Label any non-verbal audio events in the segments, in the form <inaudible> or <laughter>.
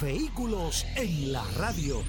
Vehículos en la radio.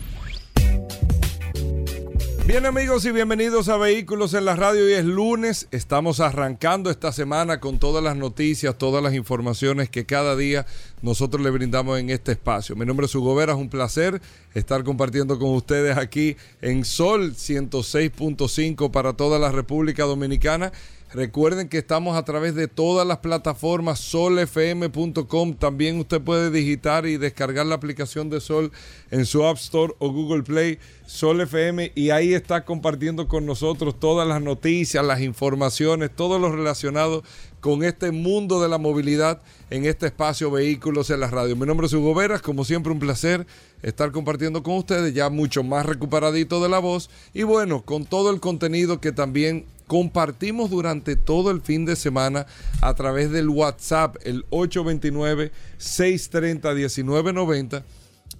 Bien amigos y bienvenidos a Vehículos en la Radio. y es lunes, estamos arrancando esta semana con todas las noticias, todas las informaciones que cada día nosotros le brindamos en este espacio. Mi nombre es Hugo Vera, es un placer estar compartiendo con ustedes aquí en Sol 106.5 para toda la República Dominicana Recuerden que estamos a través de todas las plataformas solfm.com. También usted puede digitar y descargar la aplicación de Sol en su App Store o Google Play, Sol FM, y ahí está compartiendo con nosotros todas las noticias, las informaciones, todo lo relacionado con este mundo de la movilidad en este espacio Vehículos en la Radio. Mi nombre es Hugo Veras, como siempre un placer estar compartiendo con ustedes, ya mucho más recuperadito de la voz y bueno, con todo el contenido que también compartimos durante todo el fin de semana a través del WhatsApp, el 829-630-1990.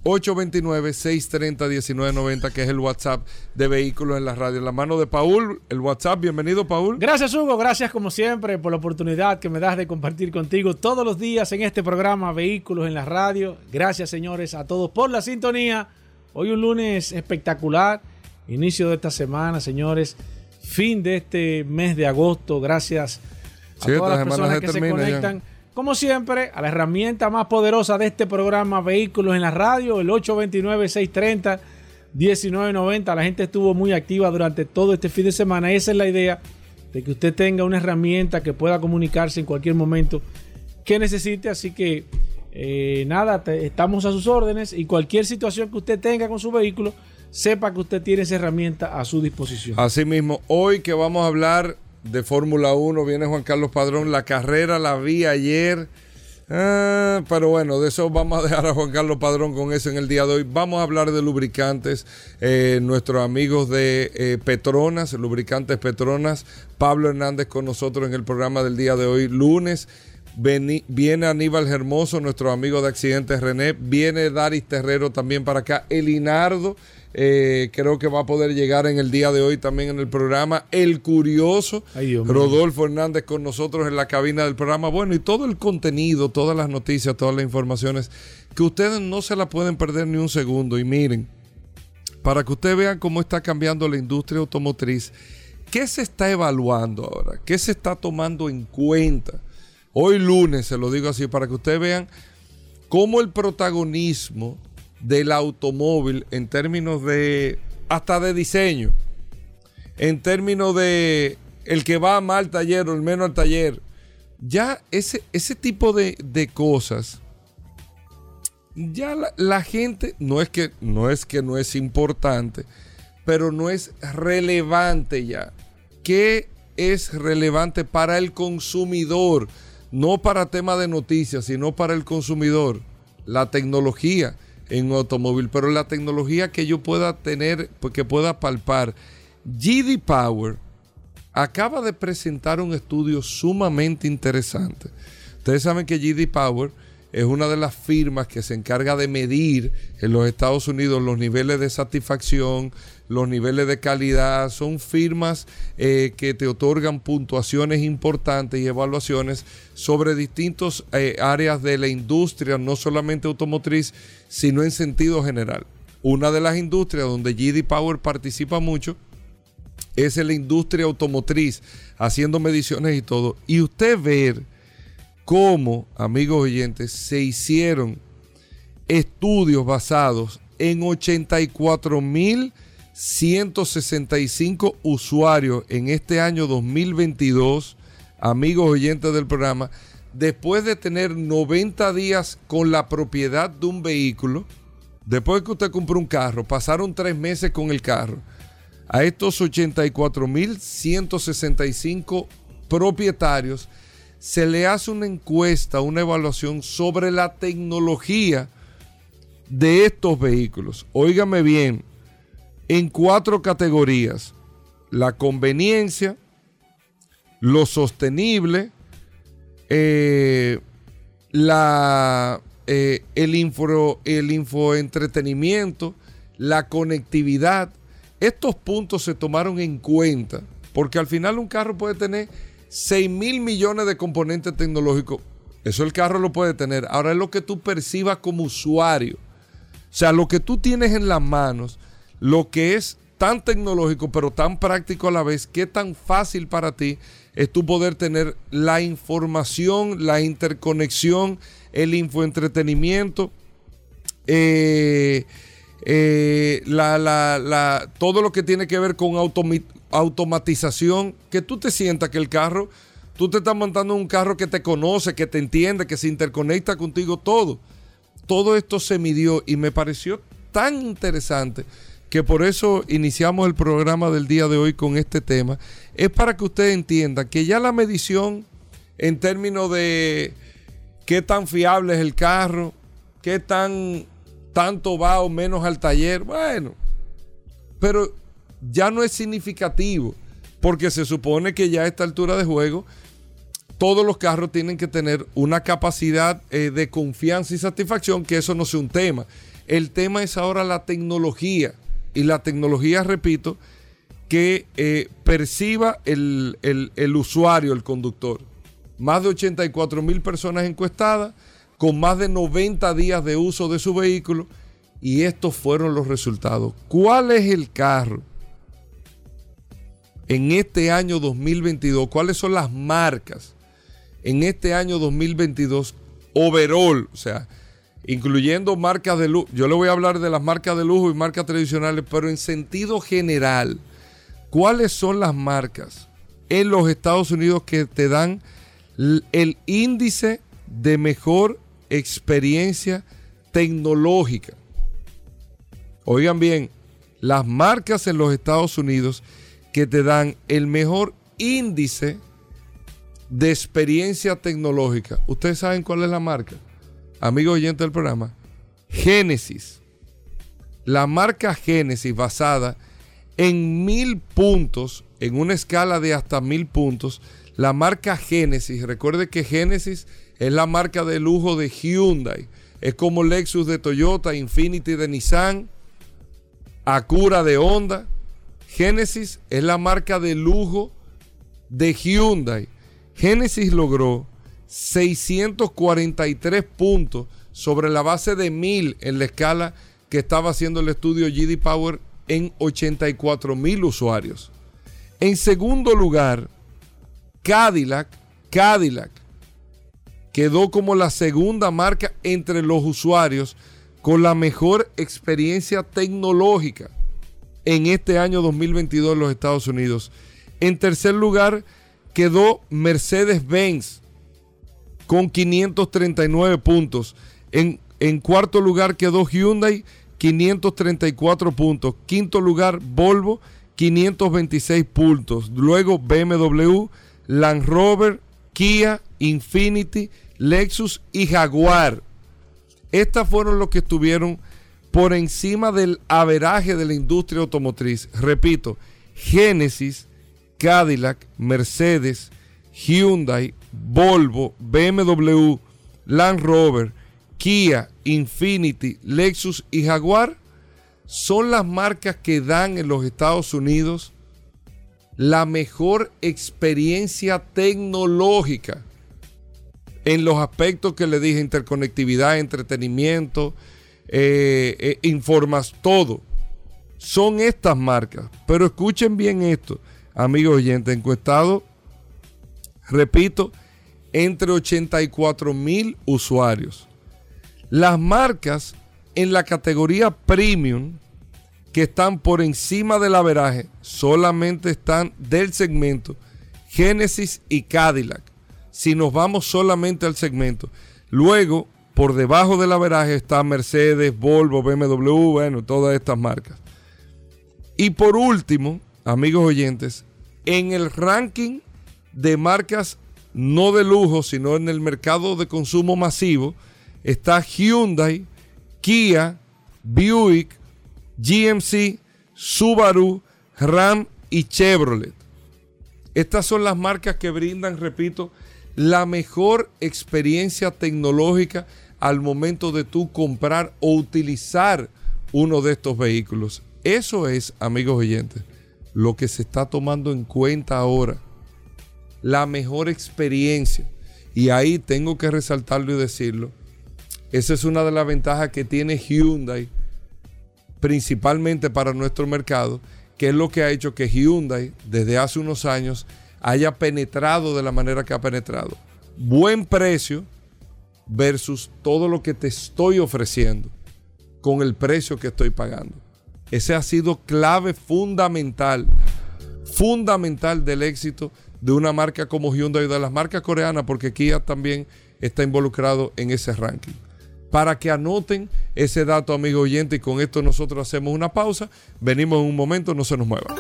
829-630-1990, que es el WhatsApp de Vehículos en la Radio. En la mano de Paul, el WhatsApp. Bienvenido, Paul. Gracias, Hugo. Gracias, como siempre, por la oportunidad que me das de compartir contigo todos los días en este programa Vehículos en la Radio. Gracias, señores, a todos por la sintonía. Hoy un lunes espectacular. Inicio de esta semana, señores fin de este mes de agosto. Gracias a todas las personas que se conectan. Como siempre, a la herramienta más poderosa de este programa, Vehículos en la Radio, el 829-630-1990. La gente estuvo muy activa durante todo este fin de semana. Esa es la idea, de que usted tenga una herramienta que pueda comunicarse en cualquier momento que necesite. Así que, eh, nada, estamos a sus órdenes y cualquier situación que usted tenga con su vehículo, sepa que usted tiene esa herramienta a su disposición. Asimismo, hoy que vamos a hablar de Fórmula 1, viene Juan Carlos Padrón, la carrera la vi ayer. Ah, pero bueno, de eso vamos a dejar a Juan Carlos Padrón con eso en el día de hoy. Vamos a hablar de lubricantes. Eh, nuestros amigos de eh, Petronas, lubricantes Petronas. Pablo Hernández con nosotros en el programa del día de hoy, lunes. viene Aníbal Hermoso, nuestro amigo de accidentes René. Viene Daris Terrero también para acá. Elinardo eh, creo que va a poder llegar en el día de hoy también en el programa. El curioso, Rodolfo Hernández con nosotros en la cabina del programa. Bueno, y todo el contenido, todas las noticias, todas las informaciones, que ustedes no se la pueden perder ni un segundo. Y miren, para que ustedes vean cómo está cambiando la industria automotriz, ¿qué se está evaluando ahora? ¿Qué se está tomando en cuenta? Hoy lunes, se lo digo así, para que ustedes vean cómo el protagonismo del automóvil en términos de hasta de diseño, en términos de el que va más al taller o el menos al taller, ya ese, ese tipo de, cosas, ya la, gente no es que no es que no es importante, pero no es relevante ya. ¿Qué es relevante para el consumidor? No para tema de noticias, sino para el consumidor. La tecnología en automóvil, pero la tecnología que yo pueda tener, pues, que pueda palpar. GD Power acaba de presentar un estudio sumamente interesante. Ustedes saben que GD Power es una de las firmas que se encarga de medir en los Estados Unidos los niveles de satisfacción, los niveles de calidad. Son firmas eh, que te otorgan puntuaciones importantes y evaluaciones sobre distintas eh, áreas de la industria, no solamente automotriz, sino en sentido general. Una de las industrias donde GD Power participa mucho es en la industria automotriz, haciendo mediciones y todo. Y usted ver cómo, amigos oyentes, se hicieron estudios basados en 84.165 usuarios en este año 2022, amigos oyentes del programa, después de tener 90 días con la propiedad de un vehículo, después que usted compró un carro, pasaron tres meses con el carro, a estos 84.165 propietarios, se le hace una encuesta, una evaluación sobre la tecnología de estos vehículos, óigame bien, en cuatro categorías. La conveniencia, lo sostenible, eh, la, eh, el, info, el infoentretenimiento, la conectividad. Estos puntos se tomaron en cuenta porque al final un carro puede tener 6 mil millones de componentes tecnológicos. Eso el carro lo puede tener. Ahora es lo que tú percibas como usuario. O sea, lo que tú tienes en las manos, lo que es tan tecnológico pero tan práctico a la vez, qué tan fácil para ti es tú poder tener la información, la interconexión, el infoentretenimiento, eh, eh, todo lo que tiene que ver con automatización, que tú te sientas que el carro, tú te estás montando un carro que te conoce, que te entiende, que se interconecta contigo todo. Todo esto se midió y me pareció tan interesante que por eso iniciamos el programa del día de hoy con este tema, es para que usted entienda que ya la medición en términos de qué tan fiable es el carro, qué tan tanto va o menos al taller, bueno, pero ya no es significativo, porque se supone que ya a esta altura de juego todos los carros tienen que tener una capacidad eh, de confianza y satisfacción, que eso no sea un tema. El tema es ahora la tecnología. Y la tecnología, repito, que eh, perciba el, el, usuario, el conductor. Más de 84 mil personas encuestadas, con más de 90 días de uso de su vehículo, y estos fueron los resultados. ¿Cuál es el carro en este año 2022? ¿Cuáles son las marcas en este año 2022 overall? O sea, incluyendo marcas de lujo. Yo le voy a hablar de las marcas de lujo y marcas tradicionales, pero en sentido general, ¿cuáles son las marcas en los Estados Unidos que te dan el índice de mejor experiencia tecnológica? Oigan bien, las marcas en los Estados Unidos que te dan el mejor índice de experiencia tecnológica. ¿Ustedes saben cuál es la marca? Amigo oyente del programa, Génesis. La marca Génesis basada en mil puntos, en una escala de hasta mil puntos, la marca Génesis. Recuerde que Génesis es la marca de lujo de Hyundai. Es como Lexus de Toyota, Infinity de Nissan, Acura de Honda. Génesis es la marca de lujo de Hyundai. Génesis logró 643 puntos sobre la base de 1000 en la escala que estaba haciendo el estudio GD Power en 84 mil usuarios. En segundo lugar, Cadillac, Cadillac quedó como la segunda marca entre los usuarios con la mejor experiencia tecnológica en este año 2022 en los Estados Unidos. En tercer lugar quedó Mercedes-Benz con 539 puntos. En, en cuarto lugar quedó Hyundai, 534 puntos. Quinto lugar, Volvo, 526 puntos. Luego BMW, Land Rover, Kia, Infinity, Lexus y Jaguar. Estas fueron los que estuvieron por encima del averaje de la industria automotriz. Repito, Genesis, Cadillac, Mercedes, Hyundai, Volvo, BMW, Land Rover, Kia, Infinity, Lexus y Jaguar son las marcas que dan en los Estados Unidos la mejor experiencia tecnológica en los aspectos que le dije, interconectividad, entretenimiento, eh, eh, informas, todo. Son estas marcas. Pero escuchen bien esto, amigos oyentes, encuestados repito, entre 84 mil usuarios. Las marcas en la categoría premium que están por encima del averaje solamente están del segmento Genesis y Cadillac. Si nos vamos solamente al segmento. Luego, por debajo del averaje está Mercedes, Volvo, BMW, bueno, todas estas marcas. Y por último, amigos oyentes, en el ranking de marcas no de lujo, sino en el mercado de consumo masivo, está Hyundai Kia, Buick, GMC, Subaru, Ram y Chevrolet. Estas son las marcas que brindan, repito, la mejor experiencia tecnológica al momento de tú comprar o utilizar uno de estos vehículos. Eso es, amigos oyentes, lo que se está tomando en cuenta ahora. La mejor experiencia. Y ahí tengo que resaltarlo y decirlo. Esa es una de las ventajas que tiene Hyundai, principalmente para nuestro mercado, que es lo que ha hecho que Hyundai desde hace unos años haya penetrado de la manera que ha penetrado. Buen precio versus todo lo que te estoy ofreciendo con el precio que estoy pagando. Ese ha sido clave fundamental, fundamental del éxito de una marca como Hyundai de las marcas coreanas, porque Kia también está involucrado en ese ranking. Para que anoten ese dato, amigo oyente, y con esto nosotros hacemos una pausa. Venimos en un momento, no se nos mueva.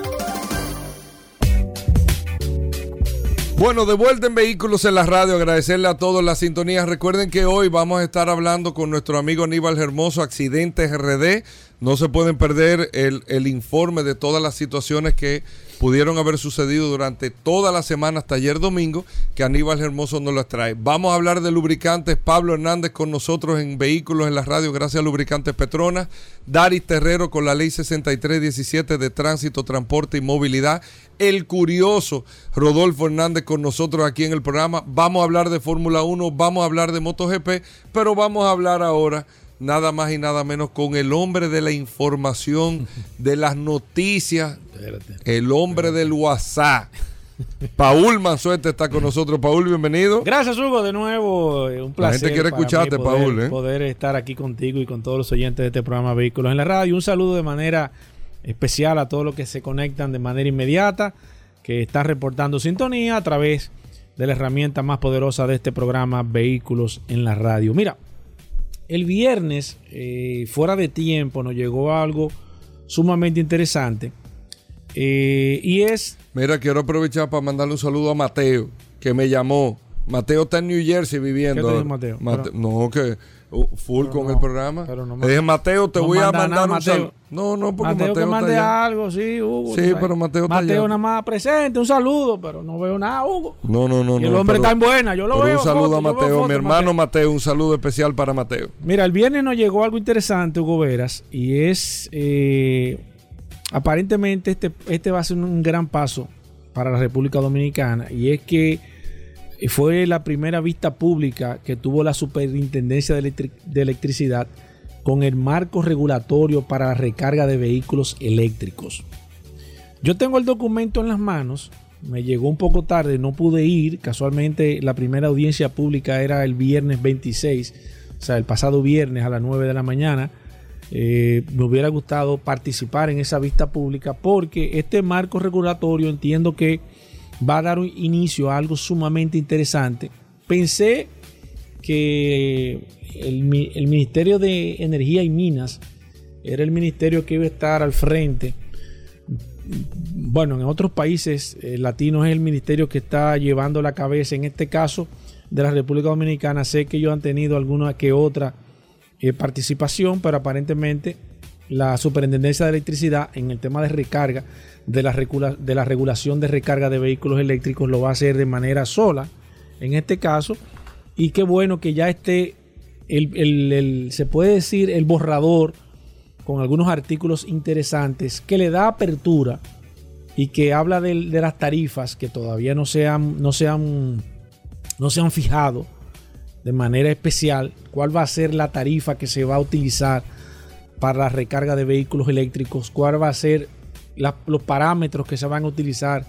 Bueno, de vuelta en Vehículos en la Radio, agradecerle a todos las sintonías. Recuerden que hoy vamos a estar hablando con nuestro amigo Aníbal Hermoso, Accidentes RD. No se pueden perder el, el informe de todas las situaciones que pudieron haber sucedido durante toda la semana hasta ayer domingo, que Aníbal Hermoso nos las trae. Vamos a hablar de lubricantes. Pablo Hernández con nosotros en Vehículos en la Radio, gracias a Lubricantes Petronas. Daris Terrero con la ley 6317 de Tránsito, Transporte y Movilidad. El curioso Rodolfo Hernández con nosotros aquí en el programa. Vamos a hablar de Fórmula 1, vamos a hablar de MotoGP, pero vamos a hablar ahora nada más y nada menos con el hombre de la información, de las noticias, el hombre del WhatsApp. Paul Manzuete está con nosotros. Paul, bienvenido. Gracias, Hugo, de nuevo. eh, Un placer. La gente quiere para escucharte, poder, Paul, ¿eh? Poder estar aquí contigo y con todos los oyentes de este programa Vehículos en la Radio. Un saludo de manera especial a todos los que se conectan de manera inmediata, que están reportando sintonía a través de la herramienta más poderosa de este programa Vehículos en la Radio. Mira, el viernes, eh, fuera de tiempo, nos llegó algo sumamente interesante. Eh, y es Mira, quiero aprovechar para mandarle un saludo a Mateo, que me llamó. Mateo está en New Jersey viviendo. ¿Qué te dijo ahora. Mateo? Mate- Pero- no, que uh, full Pero con no, el programa. pero no Mateo, te no voy a manda mandar nada, un Mateo. saludo. No, no, porque Mateo, Mateo, que está mande allá. algo, sí, Hugo. Sí, pero Mateo está Mateo allá. nada más presente, un saludo, pero no veo nada, Hugo. No, no, no. y el hombre pero- está en buena, yo lo pero veo. Un saludo foto, a Mateo, foto, mi hermano Mateo, un saludo especial para Mateo. Mira, el viernes nos llegó algo interesante, Hugo Veras, y es, eh, aparentemente este, este va a ser un gran paso para la República Dominicana, y es que fue la primera vista pública que tuvo la Superintendencia de, de Electricidad con el marco regulatorio para la recarga de vehículos eléctricos. Yo tengo el documento en las manos, me llegó un poco tarde, no pude ir, casualmente la primera audiencia pública era el viernes 26, o sea, el pasado viernes a las 9 de la mañana. Eh, me hubiera gustado participar en esa vista pública porque este marco regulatorio entiendo que va a dar un inicio a algo sumamente interesante. Pensé que el, mi- el Ministerio de Energía y Minas era el ministerio que iba a estar al frente. Bueno, en otros países eh, latinos es el ministerio que está llevando la cabeza. En este caso de la República Dominicana, sé que ellos han tenido alguna que otra eh, participación, pero aparentemente la Superintendencia de Electricidad en el tema de recarga, de la, de la regulación de recarga de vehículos eléctricos, lo va a hacer de manera sola, en este caso, y qué bueno que ya esté, el, el- el- se puede decir, el borrador con algunos artículos interesantes que le da apertura y que habla del- de, las tarifas que todavía no no se han, no se han fijado de manera especial cuál va a ser la tarifa que se va a utilizar para la recarga de vehículos eléctricos, cuál va a ser los parámetros que se van a utilizar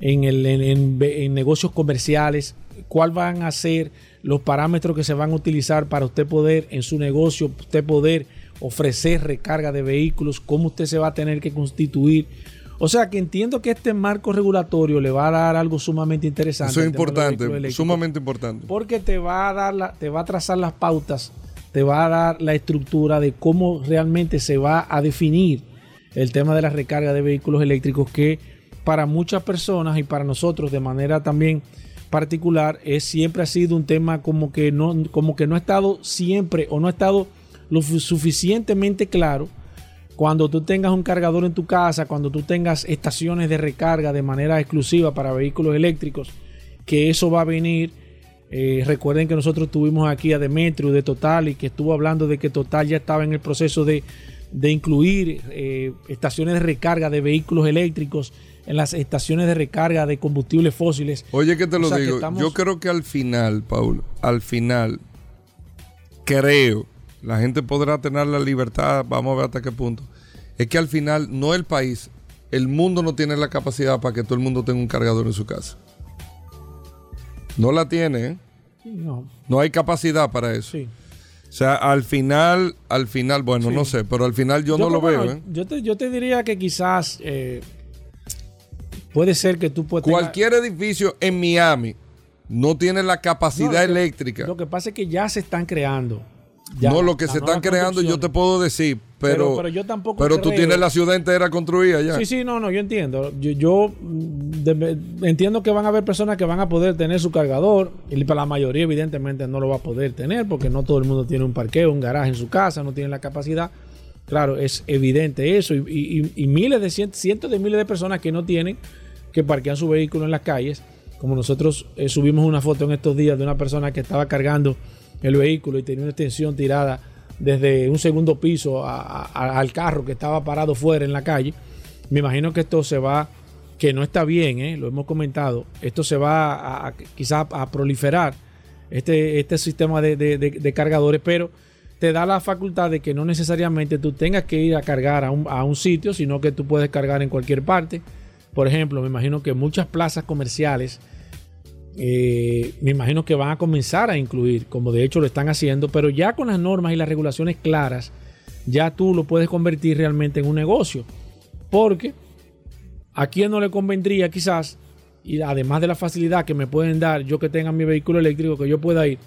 en, el- en- en negocios comerciales, cuál van a ser los parámetros que se van a utilizar para usted poder en su negocio, usted poder ofrecer recarga de vehículos, cómo usted se va a tener que constituir. O sea que entiendo que este marco regulatorio le va a dar algo sumamente interesante. Eso es importante, sumamente importante. porque te va a dar la, te va a trazar las pautas, te va a dar la estructura de cómo realmente se va a definir el tema de la recarga de vehículos eléctricos que para muchas personas y para nosotros de manera también particular es siempre ha sido un tema como que no como que no ha estado siempre o no ha estado lo suficientemente claro cuando tú tengas un cargador en tu casa, cuando tú tengas estaciones de recarga de manera exclusiva para vehículos eléctricos, que eso va a venir. Eh, recuerden que nosotros tuvimos aquí a Demetrio de Total y que estuvo hablando de que Total ya estaba en el proceso de, de incluir eh, estaciones de recarga de vehículos eléctricos en las estaciones de recarga de combustibles fósiles. Oye, que te O lo sea, digo. estamos- Yo creo que al final, Paul, al final, creo, la gente podrá tener la libertad, vamos a ver hasta qué punto. Es que al final, no el país, el mundo no tiene la capacidad para que todo el mundo tenga un cargador en su casa. No la tiene, ¿eh? No, No hay capacidad para eso. sí. O sea, al final, al final, bueno, Sí. no sé, pero al final yo, no lo veo, ¿eh? yo, te, yo te diría que quizás eh, puede ser que tú puedas... Cualquier edificio en Miami no tiene la capacidad No, lo que- eléctrica. Lo que pasa es que ya se están creando. Ya, no, lo que se están creando yo te puedo decir, pero, Pero- pero yo tampoco pero tú tienes la ciudad entera construida ya. Sí, sí, no, no, yo entiendo. Yo, yo, mm, de- entiendo que van a haber personas que van a poder tener su cargador y para la mayoría evidentemente no lo va a poder tener porque no todo el mundo tiene un parqueo, un garaje en su casa, no tiene la capacidad. Claro, es evidente eso y, y- y miles de cien- cientos de miles de personas que no tienen que parquean su vehículo en las calles. Como nosotros eh, subimos una foto en estos días de una persona que estaba cargando el vehículo y tenía una extensión tirada desde un segundo piso al carro que estaba parado fuera en la calle. Me imagino que esto se va, que no está bien, ¿eh? lo hemos comentado, esto se va a, quizás a proliferar este, este sistema de cargadores, pero te da la facultad de que no necesariamente tú tengas que ir a cargar a un, a un sitio, sino que tú puedes cargar en cualquier parte. Por ejemplo, me imagino que muchas plazas comerciales, eh, me imagino que van a comenzar a incluir, como de hecho lo están haciendo, pero ya con las normas y las regulaciones claras, ya tú lo puedes convertir realmente en un negocio. Porque a quién no le convendría quizás, y además de la facilidad que me pueden dar yo que tenga mi vehículo eléctrico, que yo pueda ir,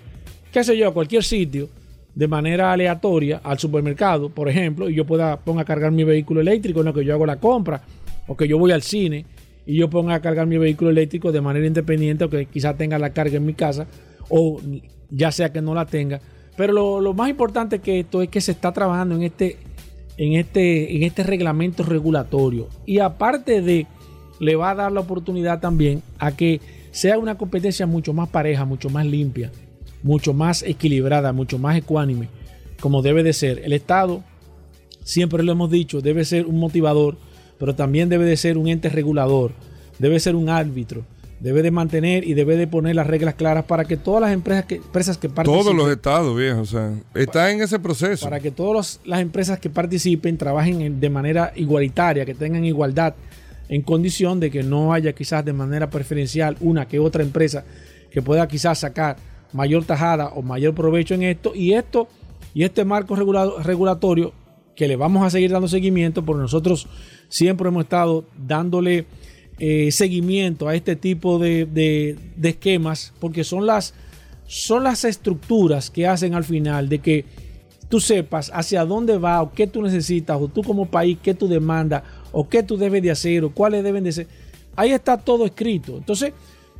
qué sé yo, a cualquier sitio de manera aleatoria al supermercado, por ejemplo, y yo pueda ponga a cargar mi vehículo eléctrico en lo que yo hago la compra, o que yo voy al cine y yo ponga a cargar mi vehículo eléctrico de manera independiente, o que quizás tenga la carga en mi casa, o ya sea que no la tenga. Pero lo, lo más importante que esto es que se está trabajando en este, en este, en este reglamento regulatorio. Y aparte de, le va a dar la oportunidad también a que sea una competencia mucho más pareja, mucho más limpia, mucho más equilibrada, mucho más ecuánime, como debe de ser. El Estado, siempre lo hemos dicho, debe ser un motivador, pero también debe de ser un ente regulador, debe ser un árbitro, debe de mantener y debe de poner las reglas claras para que todas las empresas que, empresas que participen, Todos los estados, viejo, o sea, está en ese proceso. para que todas las empresas que participen trabajen en- de manera igualitaria, que tengan igualdad en condición de que no haya quizás de manera preferencial una que otra empresa que pueda quizás sacar mayor tajada o mayor provecho en esto y esto y este marco regula- regulatorio que le vamos a seguir dando seguimiento porque nosotros siempre hemos estado dándole eh, seguimiento a este tipo de, de- esquemas porque son las son las estructuras que hacen al final de que tú sepas hacia dónde va o qué tú necesitas o tú como país qué tú demandas o qué tú debes de hacer o cuáles deben de ser. Ahí está todo escrito. Entonces,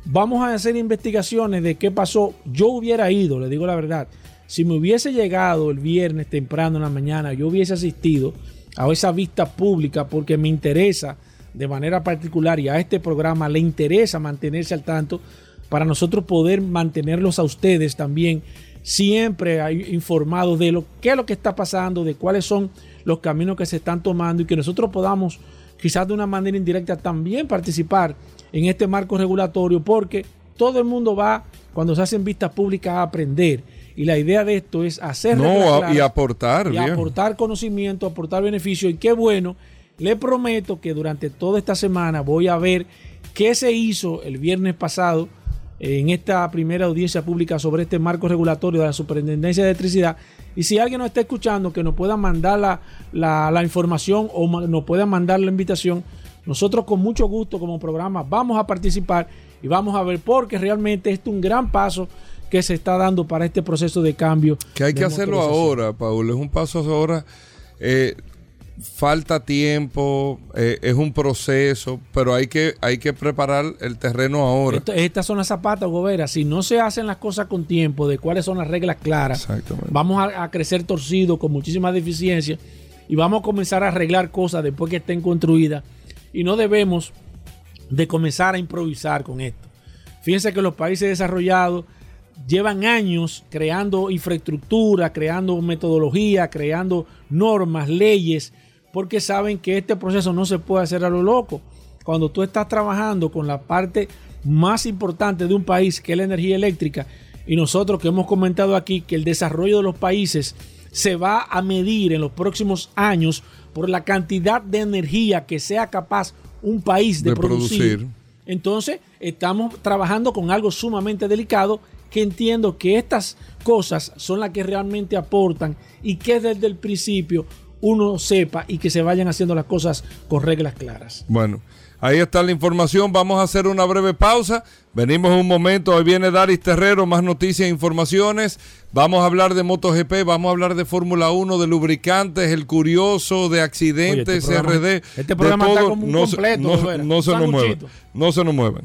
vamos a hacer investigaciones de qué pasó. Yo hubiera ido, le digo la verdad. Si me hubiese llegado el viernes temprano en la mañana, yo hubiese asistido a esa vista pública porque me interesa de manera particular y a este programa le interesa mantenerse al tanto para nosotros poder mantenerlos a ustedes también siempre informados de lo qué es lo que está pasando, de cuáles son los caminos que se están tomando y que nosotros podamos quizás de una manera indirecta también participar en este marco regulatorio porque todo el mundo va cuando se hacen vistas públicas a aprender y la idea de esto es hacer No, y aportar, y aportar conocimiento, aportar beneficio. Y qué bueno, le prometo que durante toda esta semana voy a ver qué se hizo el viernes pasado en esta primera audiencia pública sobre este marco regulatorio de la Superintendencia de Electricidad. Y si alguien nos está escuchando, que nos pueda mandar la, la- la información o nos pueda mandar la invitación, nosotros con mucho gusto como programa vamos a participar y vamos a ver porque realmente esto es un gran paso que se está dando para este proceso de cambio. Que hay que hacerlo ahora, Paul. Es un paso ahora. Eh, falta tiempo, eh, es un proceso, pero hay que, hay que preparar el terreno ahora. Esto- estas son las zapatas, Gobera. Si no se hacen las cosas con tiempo, de cuáles son las reglas claras, vamos a, a crecer torcidos con muchísimas deficiencias y vamos a comenzar a arreglar cosas después que estén construidas. Y no debemos de comenzar a improvisar con esto. Fíjense que los países desarrollados llevan años creando infraestructura, creando metodología, creando normas, leyes, porque saben que este proceso no se puede hacer a lo loco. Cuando tú estás trabajando con la parte más importante de un país, que es la energía eléctrica, y nosotros que hemos comentado aquí que el desarrollo de los países se va a medir en los próximos años por la cantidad de energía que sea capaz un país de, De producir. producir. Entonces, estamos trabajando con algo sumamente delicado que entiendo que estas cosas son las que realmente aportan y que desde el principio uno sepa y que se vayan haciendo las cosas con reglas claras. Bueno, ahí está la información. Vamos a hacer una breve pausa. Venimos un momento. Hoy viene Daris Terrero, más noticias e informaciones. Vamos a hablar de MotoGP, vamos a hablar de Fórmula 1, de lubricantes, el curioso, de accidentes, Oye, este programa- RD. este de está como un no, se- completo, no- no se nos mueven. No se nos mueven.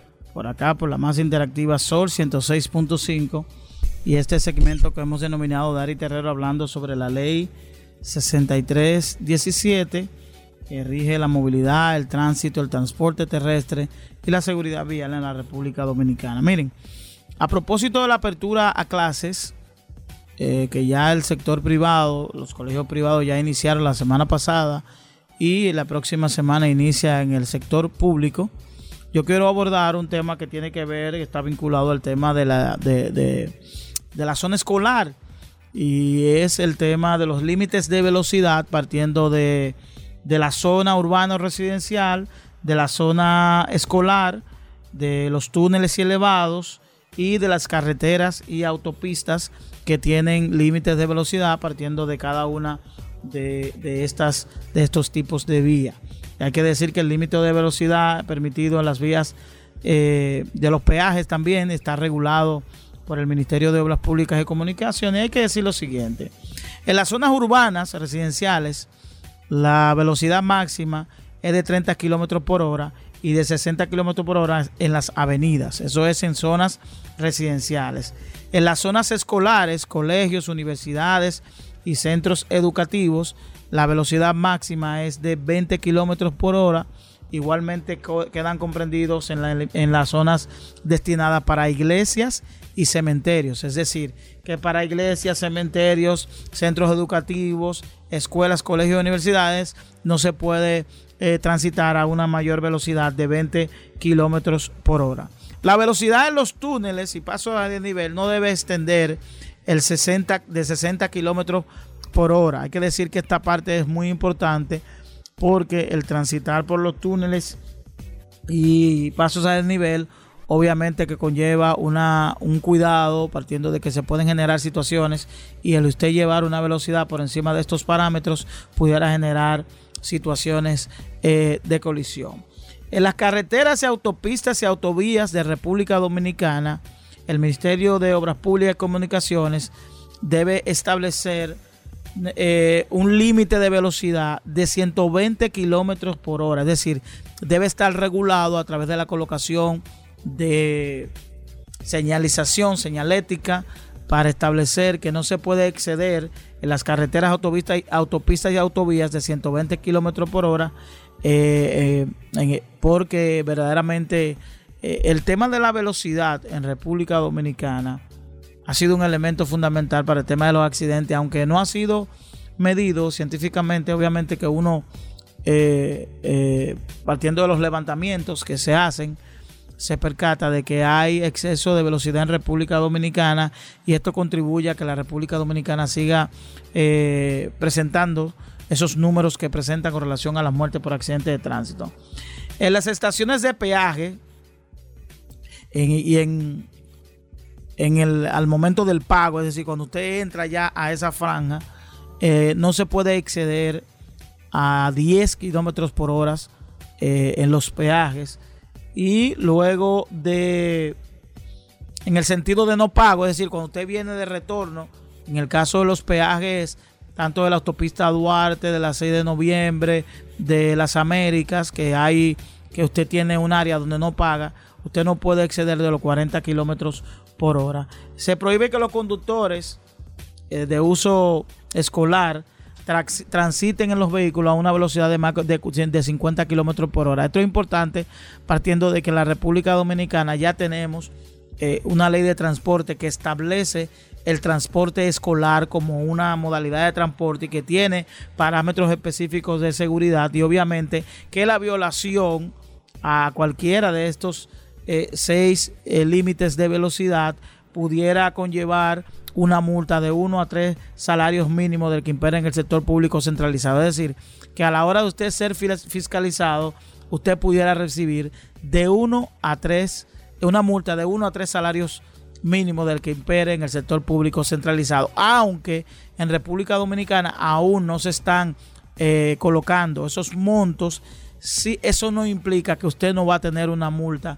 Por acá, por la más interactiva Sol 106.5. Y este segmento que hemos denominado Dari Terrero hablando sobre la ley 6317 que rige la movilidad, el tránsito, el transporte terrestre y la seguridad vial en la República Dominicana. Miren, a propósito de la apertura a clases, eh, que ya el sector privado, los colegios privados ya iniciaron la semana pasada y la próxima semana inicia en el sector público. Yo quiero abordar un tema que tiene que ver, que está vinculado al tema de la, de, de- la zona escolar y es el tema de los límites de velocidad partiendo de, de la zona urbana o residencial, de la zona escolar, de los túneles y elevados y de las carreteras y autopistas que tienen límites de velocidad partiendo de cada una de, de estas, de estos tipos de vía. Hay que decir que el límite de velocidad permitido en las vías eh, de los peajes también está regulado por el Ministerio de Obras Públicas y Comunicaciones. Hay que decir lo siguiente. En las zonas urbanas residenciales, la velocidad máxima es de 30 kilómetros por hora y de 60 kilómetros por hora en las avenidas. Eso es en zonas residenciales. En las zonas escolares, colegios, universidades y centros educativos, la velocidad máxima es de 20 kilómetros por hora. Igualmente quedan comprendidos en, la- en las zonas destinadas para iglesias y cementerios. Es decir, que para iglesias, cementerios, centros educativos, escuelas, colegios universidades no se puede eh, transitar a una mayor velocidad de 20 kilómetros por hora. La velocidad en los túneles y pasos a nivel no debe extender el 60, de 60 kilómetros por hora. Hay que decir que esta parte es muy importante porque el transitar por los túneles y pasos a desnivel obviamente que conlleva una, un cuidado partiendo de que se pueden generar situaciones y el usted llevar una velocidad por encima de estos parámetros pudiera generar situaciones eh, de colisión. En las carreteras y autopistas y autovías de República Dominicana, el Ministerio de Obras Públicas y Comunicaciones debe establecer eh, un límite de velocidad de 120 kilómetros por hora. Es decir, debe estar regulado a través de la colocación de señalización, señalética, para establecer que no se puede exceder en las carreteras, autopistas, y- autopistas y autovías de 120 kilómetros por hora, eh, eh, porque verdaderamente el tema de la velocidad en República Dominicana ha sido un elemento fundamental para el tema de los accidentes, aunque no ha sido medido científicamente, obviamente que uno, eh, eh, partiendo de los levantamientos que se hacen, se percata de que hay exceso de velocidad en República Dominicana y esto contribuye a que la República Dominicana siga eh, presentando esos números que presenta con relación a las muertes por accidentes de tránsito. En las estaciones de peaje y en, en el, al momento del pago, es decir, cuando usted entra ya a esa franja, eh, no se puede exceder a 10 kilómetros por hora eh, en los peajes. Y luego de, en el sentido de no pago, es decir, cuando usted viene de retorno, en el caso de los peajes, tanto de la autopista Duarte, de la 6 de noviembre, de las Américas, que hay, que usted tiene un área donde no paga, usted no puede exceder de los 40 kilómetros por hora. Se prohíbe que los conductores eh, de uso escolar transiten en los vehículos a una velocidad de, más de, 50 kilómetros por hora. Esto es importante partiendo de que la República Dominicana ya tenemos eh, una ley de transporte que establece el transporte escolar como una modalidad de transporte y que tiene parámetros específicos de seguridad y obviamente que la violación a cualquiera de estos eh, seis eh, límites de velocidad pudiera conllevar una multa de uno a tres salarios mínimos del que impera en el sector público centralizado. Es decir, que a la hora de usted ser fiscalizado, usted pudiera recibir de uno a tres, una multa de uno a tres salarios mínimos del que impere en el sector público centralizado. Aunque en República Dominicana aún no se están eh, colocando esos montos, sí, eso no implica que usted no va a tener una multa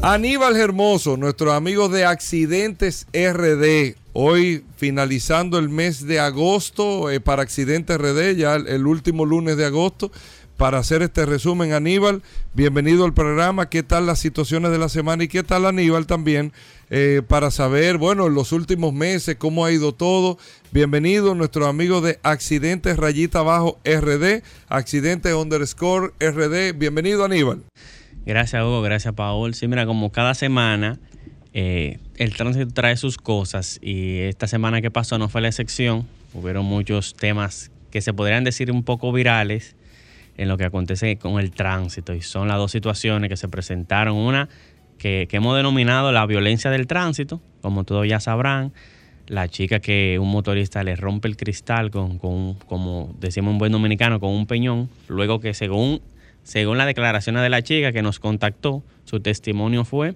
Aníbal Hermoso, nuestro amigo de Accidentes RD, hoy finalizando el mes de agosto eh, para Accidentes RD, ya el, último lunes de agosto, para hacer este resumen. Aníbal, bienvenido al programa. ¿Qué tal las situaciones de la semana y qué tal Aníbal también eh, para saber, bueno, en los últimos meses cómo ha ido todo? Bienvenido nuestro amigo de Accidentes Rayita Abajo RD, Accidentes underscore RD. Bienvenido Aníbal. Gracias, Hugo. Gracias, Paul. Sí, mira, como cada semana eh, el tránsito trae sus cosas y esta semana que pasó no fue la excepción. Hubieron muchos temas que se podrían decir un poco virales en lo que acontece con el tránsito y son las dos situaciones que se presentaron. Una que, hemos denominado la violencia del tránsito, como todos ya sabrán, la chica que un motorista le rompe el cristal con, con como decimos un buen dominicano, con un peñón, luego que según según las declaraciones de la chica que nos contactó, su testimonio fue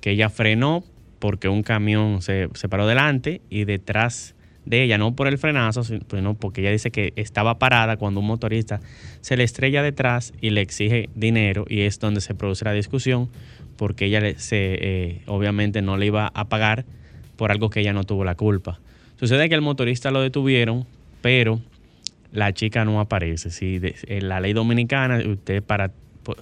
que ella frenó porque un camión se, paró delante y detrás de ella, no por el frenazo, sino porque ella dice que estaba parada cuando un motorista se le estrella detrás y le exige dinero y es donde se produce la discusión porque ella se, eh, obviamente no le iba a pagar por algo que ella no tuvo la culpa. Sucede que el motorista lo detuvieron, pero la chica no aparece. Si en la ley dominicana, usted para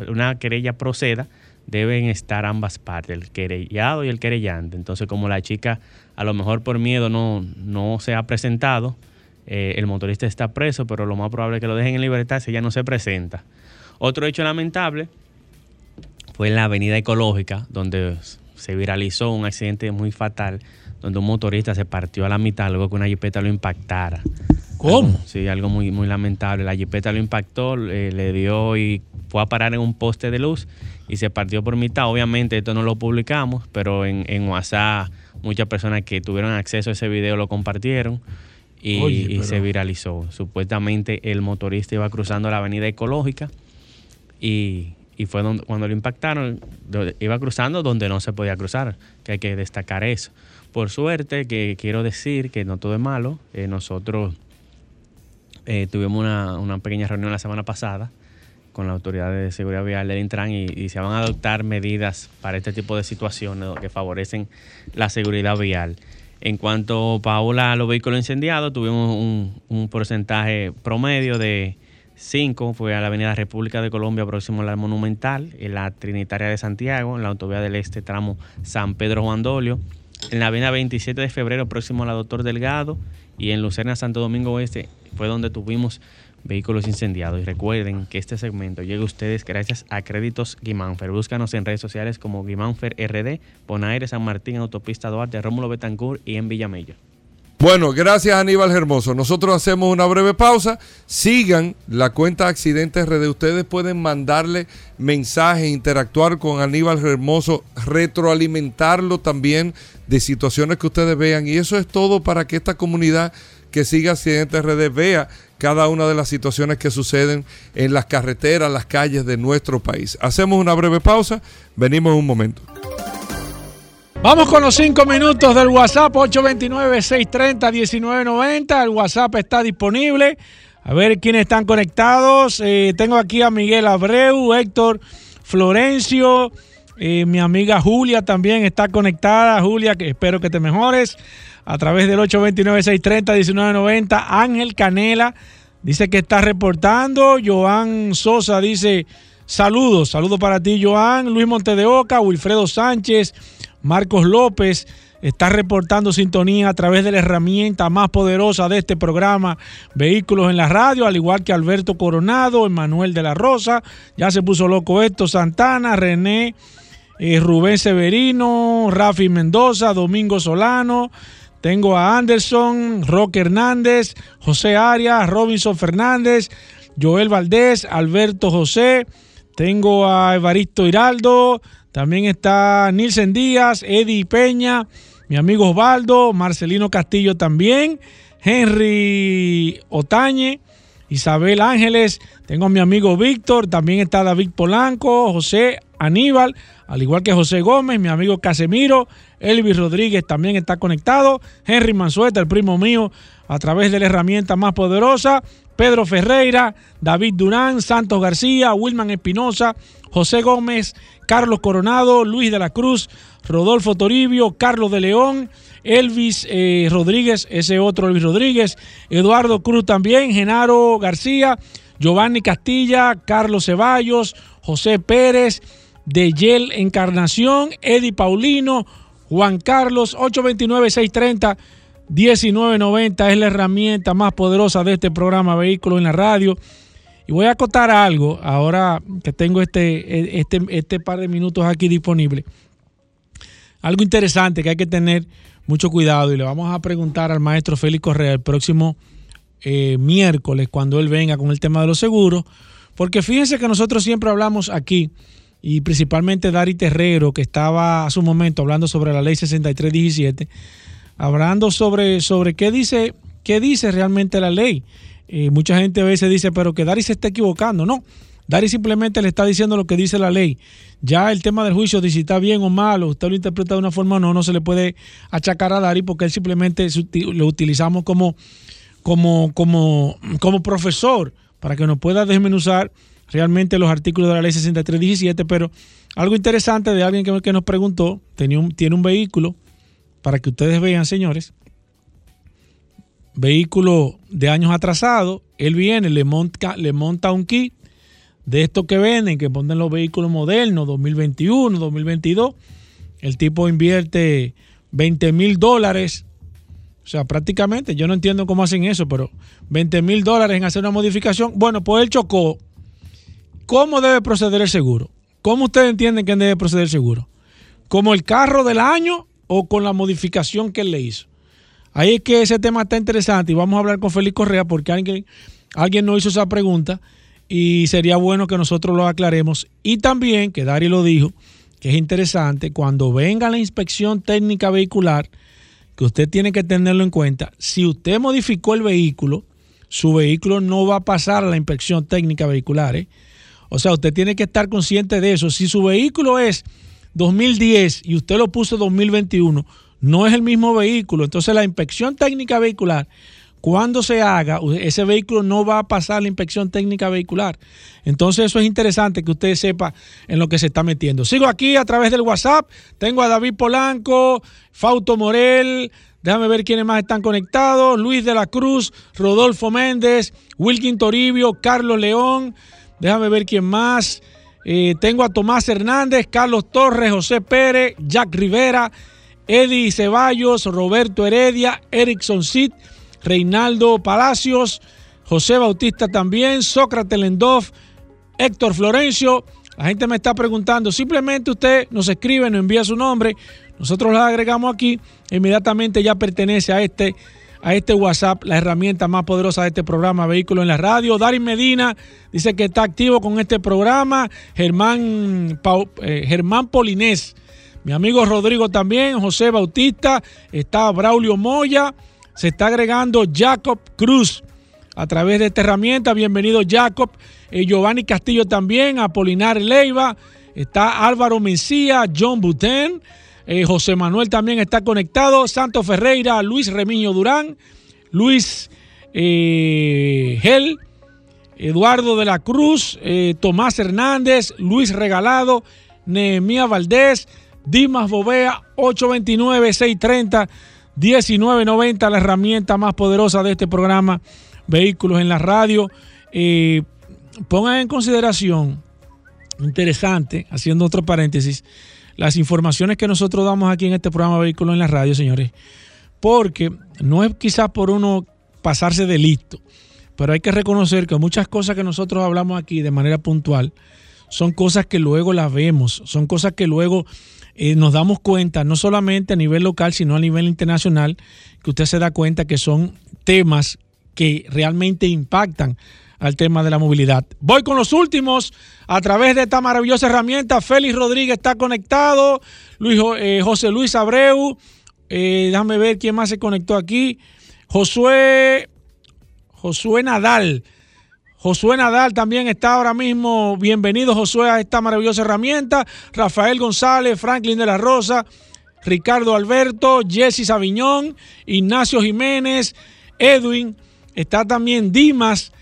una querella proceda, deben estar ambas partes, el querellado y el querellante. Entonces, como la chica a lo mejor por miedo no, no se ha presentado, eh, el motorista está preso, pero lo más probable es que lo dejen en libertad si ella no se presenta. Otro hecho lamentable fue en la avenida ecológica, donde se viralizó un accidente muy fatal, donde un motorista se partió a la mitad luego que una jipeta lo impactara. ¿Cómo? sí, algo muy, muy lamentable. La jipeta lo impactó, le dio y fue a parar en un poste de luz y se partió por mitad. Obviamente esto no lo publicamos, pero en, en WhatsApp muchas personas que tuvieron acceso a ese video lo compartieron y, se viralizó. Supuestamente el motorista iba cruzando la avenida ecológica y, fue donde, cuando lo impactaron, iba cruzando donde no se podía cruzar, que hay que destacar eso. Por suerte, que quiero decir que no todo es malo, eh, nosotros eh, tuvimos una, pequeña reunión la semana pasada con la autoridad de seguridad vial del Intran y, se van a adoptar medidas para este tipo de situaciones que favorecen la seguridad vial. En cuanto, Paula, a los vehículos incendiados, tuvimos un, porcentaje promedio de, 5 fue a la Avenida República de Colombia, próximo a la Monumental, en la Trinitaria de Santiago, en la Autovía del Este, tramo San Pedro Juan Dolio, en la Avenida 27 de Febrero, próximo a la Doctor Delgado, y en Lucerna, Santo Domingo Oeste, fue donde tuvimos vehículos incendiados. Y recuerden que este segmento llega a ustedes gracias a Créditos Guimánfer. Búscanos en redes sociales como Guimánfer RD, Bonaire, San Martín, Autopista Duarte, Rómulo Betancourt y en Villamella. Bueno, gracias Aníbal Hermoso. Nosotros hacemos una breve pausa. Sigan la cuenta Accidentes RD. Ustedes pueden mandarle mensajes, interactuar con Aníbal Hermoso, retroalimentarlo también de situaciones que ustedes vean. Y eso es todo para que esta comunidad que siga Accidentes RD vea cada una de las situaciones que suceden en las carreteras, las calles de nuestro país. Hacemos una breve pausa. Venimos en un momento. Vamos con los cinco minutos del WhatsApp 829-630-1990. El WhatsApp está disponible. A ver quiénes están conectados. Eh, tengo aquí a Miguel Abreu, Héctor Florencio. Eh, mi amiga Julia también está conectada. Julia, que espero que te mejores. A través del 829-630-1990. Ángel Canela dice que está reportando. Joan Sosa dice saludos. Saludos para ti, Joan. Luis Montedeoca, Wilfredo Sánchez. Marcos López está reportando sintonía a través de la herramienta más poderosa de este programa, Vehículos en la Radio, al igual que Alberto Coronado, Emanuel de la Rosa, ya se puso loco esto, Santana, René, eh, Rubén Severino, Rafi Mendoza, Domingo Solano, tengo a Anderson, Roque Hernández, José Arias, Robinson Fernández, Joel Valdés, Alberto José, tengo a Evaristo Hiraldo, también está Nilsen Díaz, Eddie Peña, mi amigo Osvaldo, Marcelino Castillo también, Henry Otañe, Isabel Ángeles, tengo a mi amigo Víctor, también está David Polanco, José Aníbal, al igual que José Gómez, mi amigo Casemiro, Elvis Rodríguez también está conectado, Henry Mansueta, el primo mío, a través de la herramienta más poderosa, Pedro Ferreira, David Durán, Santos García, Wilman Espinosa, José Gómez, Carlos Coronado, Luis de la Cruz, Rodolfo Toribio, Carlos de León, Elvis eh, Rodríguez, ese otro Elvis Rodríguez, Eduardo Cruz también, Genaro García, Giovanni Castilla, Carlos Ceballos, José Pérez, Deyel Encarnación, Eddie Paulino, Juan Carlos, 829-630-1990 es la herramienta más poderosa de este programa Vehículos en la Radio. Y voy a acotar algo ahora que tengo este, este, este par de minutos aquí disponible. Algo interesante que hay que tener mucho cuidado y le vamos a preguntar al maestro Félix Correa el próximo eh, miércoles cuando él venga con el tema de los seguros. Porque fíjense que nosotros siempre hablamos aquí y principalmente Dari Terrero, que estaba a su momento hablando sobre la ley 6317, hablando sobre, sobre qué, dice, qué dice realmente la ley. Eh, mucha gente a veces dice, pero que Dari se está equivocando. No, Dari simplemente le está diciendo lo que dice la ley. Ya el tema del juicio si está bien o mal, o usted lo interpreta de una forma o no, no se le puede achacar a Dari porque él simplemente lo utilizamos como, como, como, como profesor para que nos pueda desmenuzar realmente los artículos de la ley 6317, pero algo interesante de alguien que, que nos preguntó, tenía un, tiene un vehículo, para que ustedes vean, señores, vehículo de años atrasados, él viene, le monta, le monta un kit de estos que venden, que ponen los vehículos modernos, 2021, 2022, el tipo invierte 20 mil dólares, o sea, prácticamente, yo no entiendo cómo hacen eso, pero 20 mil dólares en hacer una modificación, bueno, pues él chocó. ¿Cómo debe proceder el seguro? ¿Cómo ustedes entienden que debe proceder el seguro? ¿Como el carro del año o con la modificación que él le hizo? Ahí es que ese tema está interesante y vamos a hablar con Félix Correa porque alguien, alguien nos hizo esa pregunta y sería bueno que nosotros lo aclaremos. Y también, que Dari lo dijo, que es interesante, cuando venga la inspección técnica vehicular, que usted tiene que tenerlo en cuenta, si usted modificó el vehículo, su vehículo no va a pasar a la inspección técnica vehicular. ¿eh? O sea, usted tiene que estar consciente de eso. Si su vehículo es 2010 y usted lo puso 2021, no es el mismo vehículo. Entonces la inspección técnica vehicular, cuando se haga, ese vehículo no va a pasar la inspección técnica vehicular. Entonces eso es interesante que usted sepa en lo que se está metiendo. Sigo aquí a través del WhatsApp. Tengo a David Polanco, Fausto Morel, Déjame ver quiénes más están conectados. Luis de la Cruz, Rodolfo Méndez, Wilkin Toribio, Carlos León. Déjame ver quién más. Tengo a Tomás Hernández, Carlos Torres, José Pérez, Jack Rivera, Eddie Ceballos, Roberto Heredia, Erickson Cid, Reinaldo Palacios, José Bautista también, Sócrates Lendov, Héctor Florencio. La gente me está preguntando, simplemente usted nos escribe, nos envía su nombre, nosotros la agregamos aquí, inmediatamente ya pertenece a este, a este WhatsApp, la herramienta más poderosa de este programa, Vehículo en la Radio. Darin Medina dice que está activo con este programa. Germán, eh, Germán Polinés, mi amigo Rodrigo también, José Bautista, está Braulio Moya, se está agregando Jacob Cruz a través de esta herramienta. Bienvenido Jacob. Eh, Giovanni Castillo también, Apolinar Leiva, está Álvaro Mencía, John Buten, eh, José Manuel también está conectado, Santos Ferreira, Luis Remiño Durán, Luis eh, Gel, Eduardo de la Cruz, Tomás Hernández, Luis Regalado, Nehemía Valdés, Dimas Bovea, 829-630-1990, la herramienta más poderosa de este programa, Vehículos en la Radio. Pongan en consideración, interesante, haciendo otro paréntesis, las informaciones que nosotros damos aquí en este programa Vehículos en la Radio, señores, porque no es quizás por uno pasarse de listo, pero hay que reconocer que muchas cosas que nosotros hablamos aquí de manera puntual son cosas que luego las vemos, son cosas que luego eh, nos damos cuenta, no solamente a nivel local, sino a nivel internacional, que usted se da cuenta que son temas que realmente impactan al tema de la movilidad. Voy con los últimos a través de esta maravillosa herramienta. Félix Rodríguez está conectado, Luis, eh, José Luis Abreu, eh, déjame ver quién más se conectó aquí. Josué, Josué Nadal. Josué Nadal también está ahora mismo. Bienvenido, Josué, a esta maravillosa herramienta. Rafael González, Franklin de la Rosa, Ricardo Alberto, Jesse Sabiñón, Ignacio Jiménez, Edwin. Está también Dimas,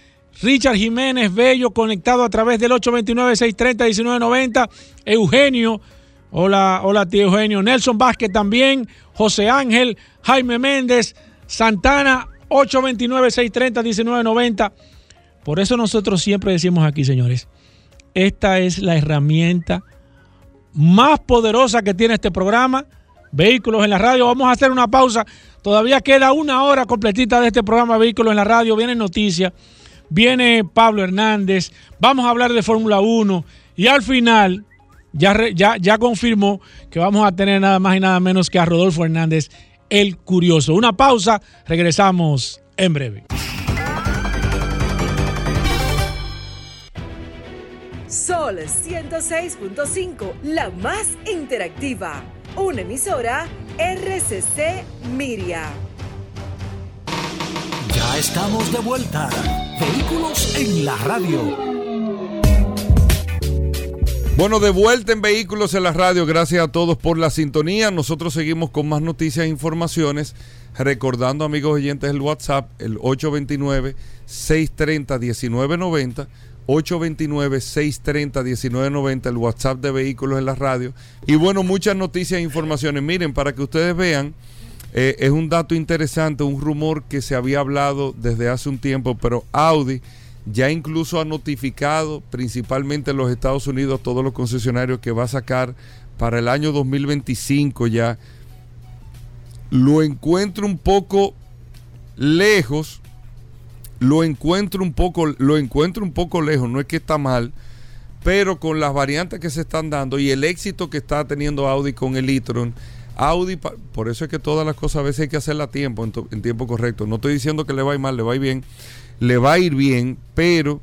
Richard Jiménez Bello conectado a través del 829-630-1990. Eugenio, hola, hola tío Eugenio. Nelson Vázquez también. José Ángel, Jaime Méndez, Santana, 829-630-1990. Por eso nosotros siempre decimos aquí, señores, esta es la herramienta más poderosa que tiene este programa. Vehículos en la radio. Vamos a hacer una pausa. Todavía queda una hora completita de este programa Vehículos en la radio. Vienen noticias viene Pablo Hernández, vamos a hablar de Fórmula 1 y al final ya, ya, ya confirmó que vamos a tener nada más y nada menos que a Rodolfo Hernández, el curioso. Una pausa, regresamos en breve. Sol 106.5, la más interactiva. Una emisora RCC Miria. Ya estamos de vuelta. Vehículos en la radio. Bueno, de vuelta en Vehículos en la radio. Gracias a todos por la sintonía. Nosotros seguimos con más noticias e informaciones. Recordando, amigos oyentes, el WhatsApp, el 829-630-1990. 829-630-1990, el WhatsApp de Vehículos en la radio. Y bueno, muchas noticias e informaciones. Miren, para que ustedes vean eh, es un dato interesante, un rumor que se había hablado desde hace un tiempo, pero Audi ya incluso ha notificado, principalmente en los Estados Unidos, todos los concesionarios que va a sacar para el año 2025 ya. Lo encuentro un poco lejos, lo encuentro un poco, lo encuentro un poco lejos, no es que está mal, pero con las variantes que se están dando y el éxito que está teniendo Audi con el e-tron Audi, por eso es que todas las cosas a veces hay que hacerlas a tiempo, en, tiempo correcto. No estoy diciendo que le va a ir mal, le va a ir bien, le va a ir bien, pero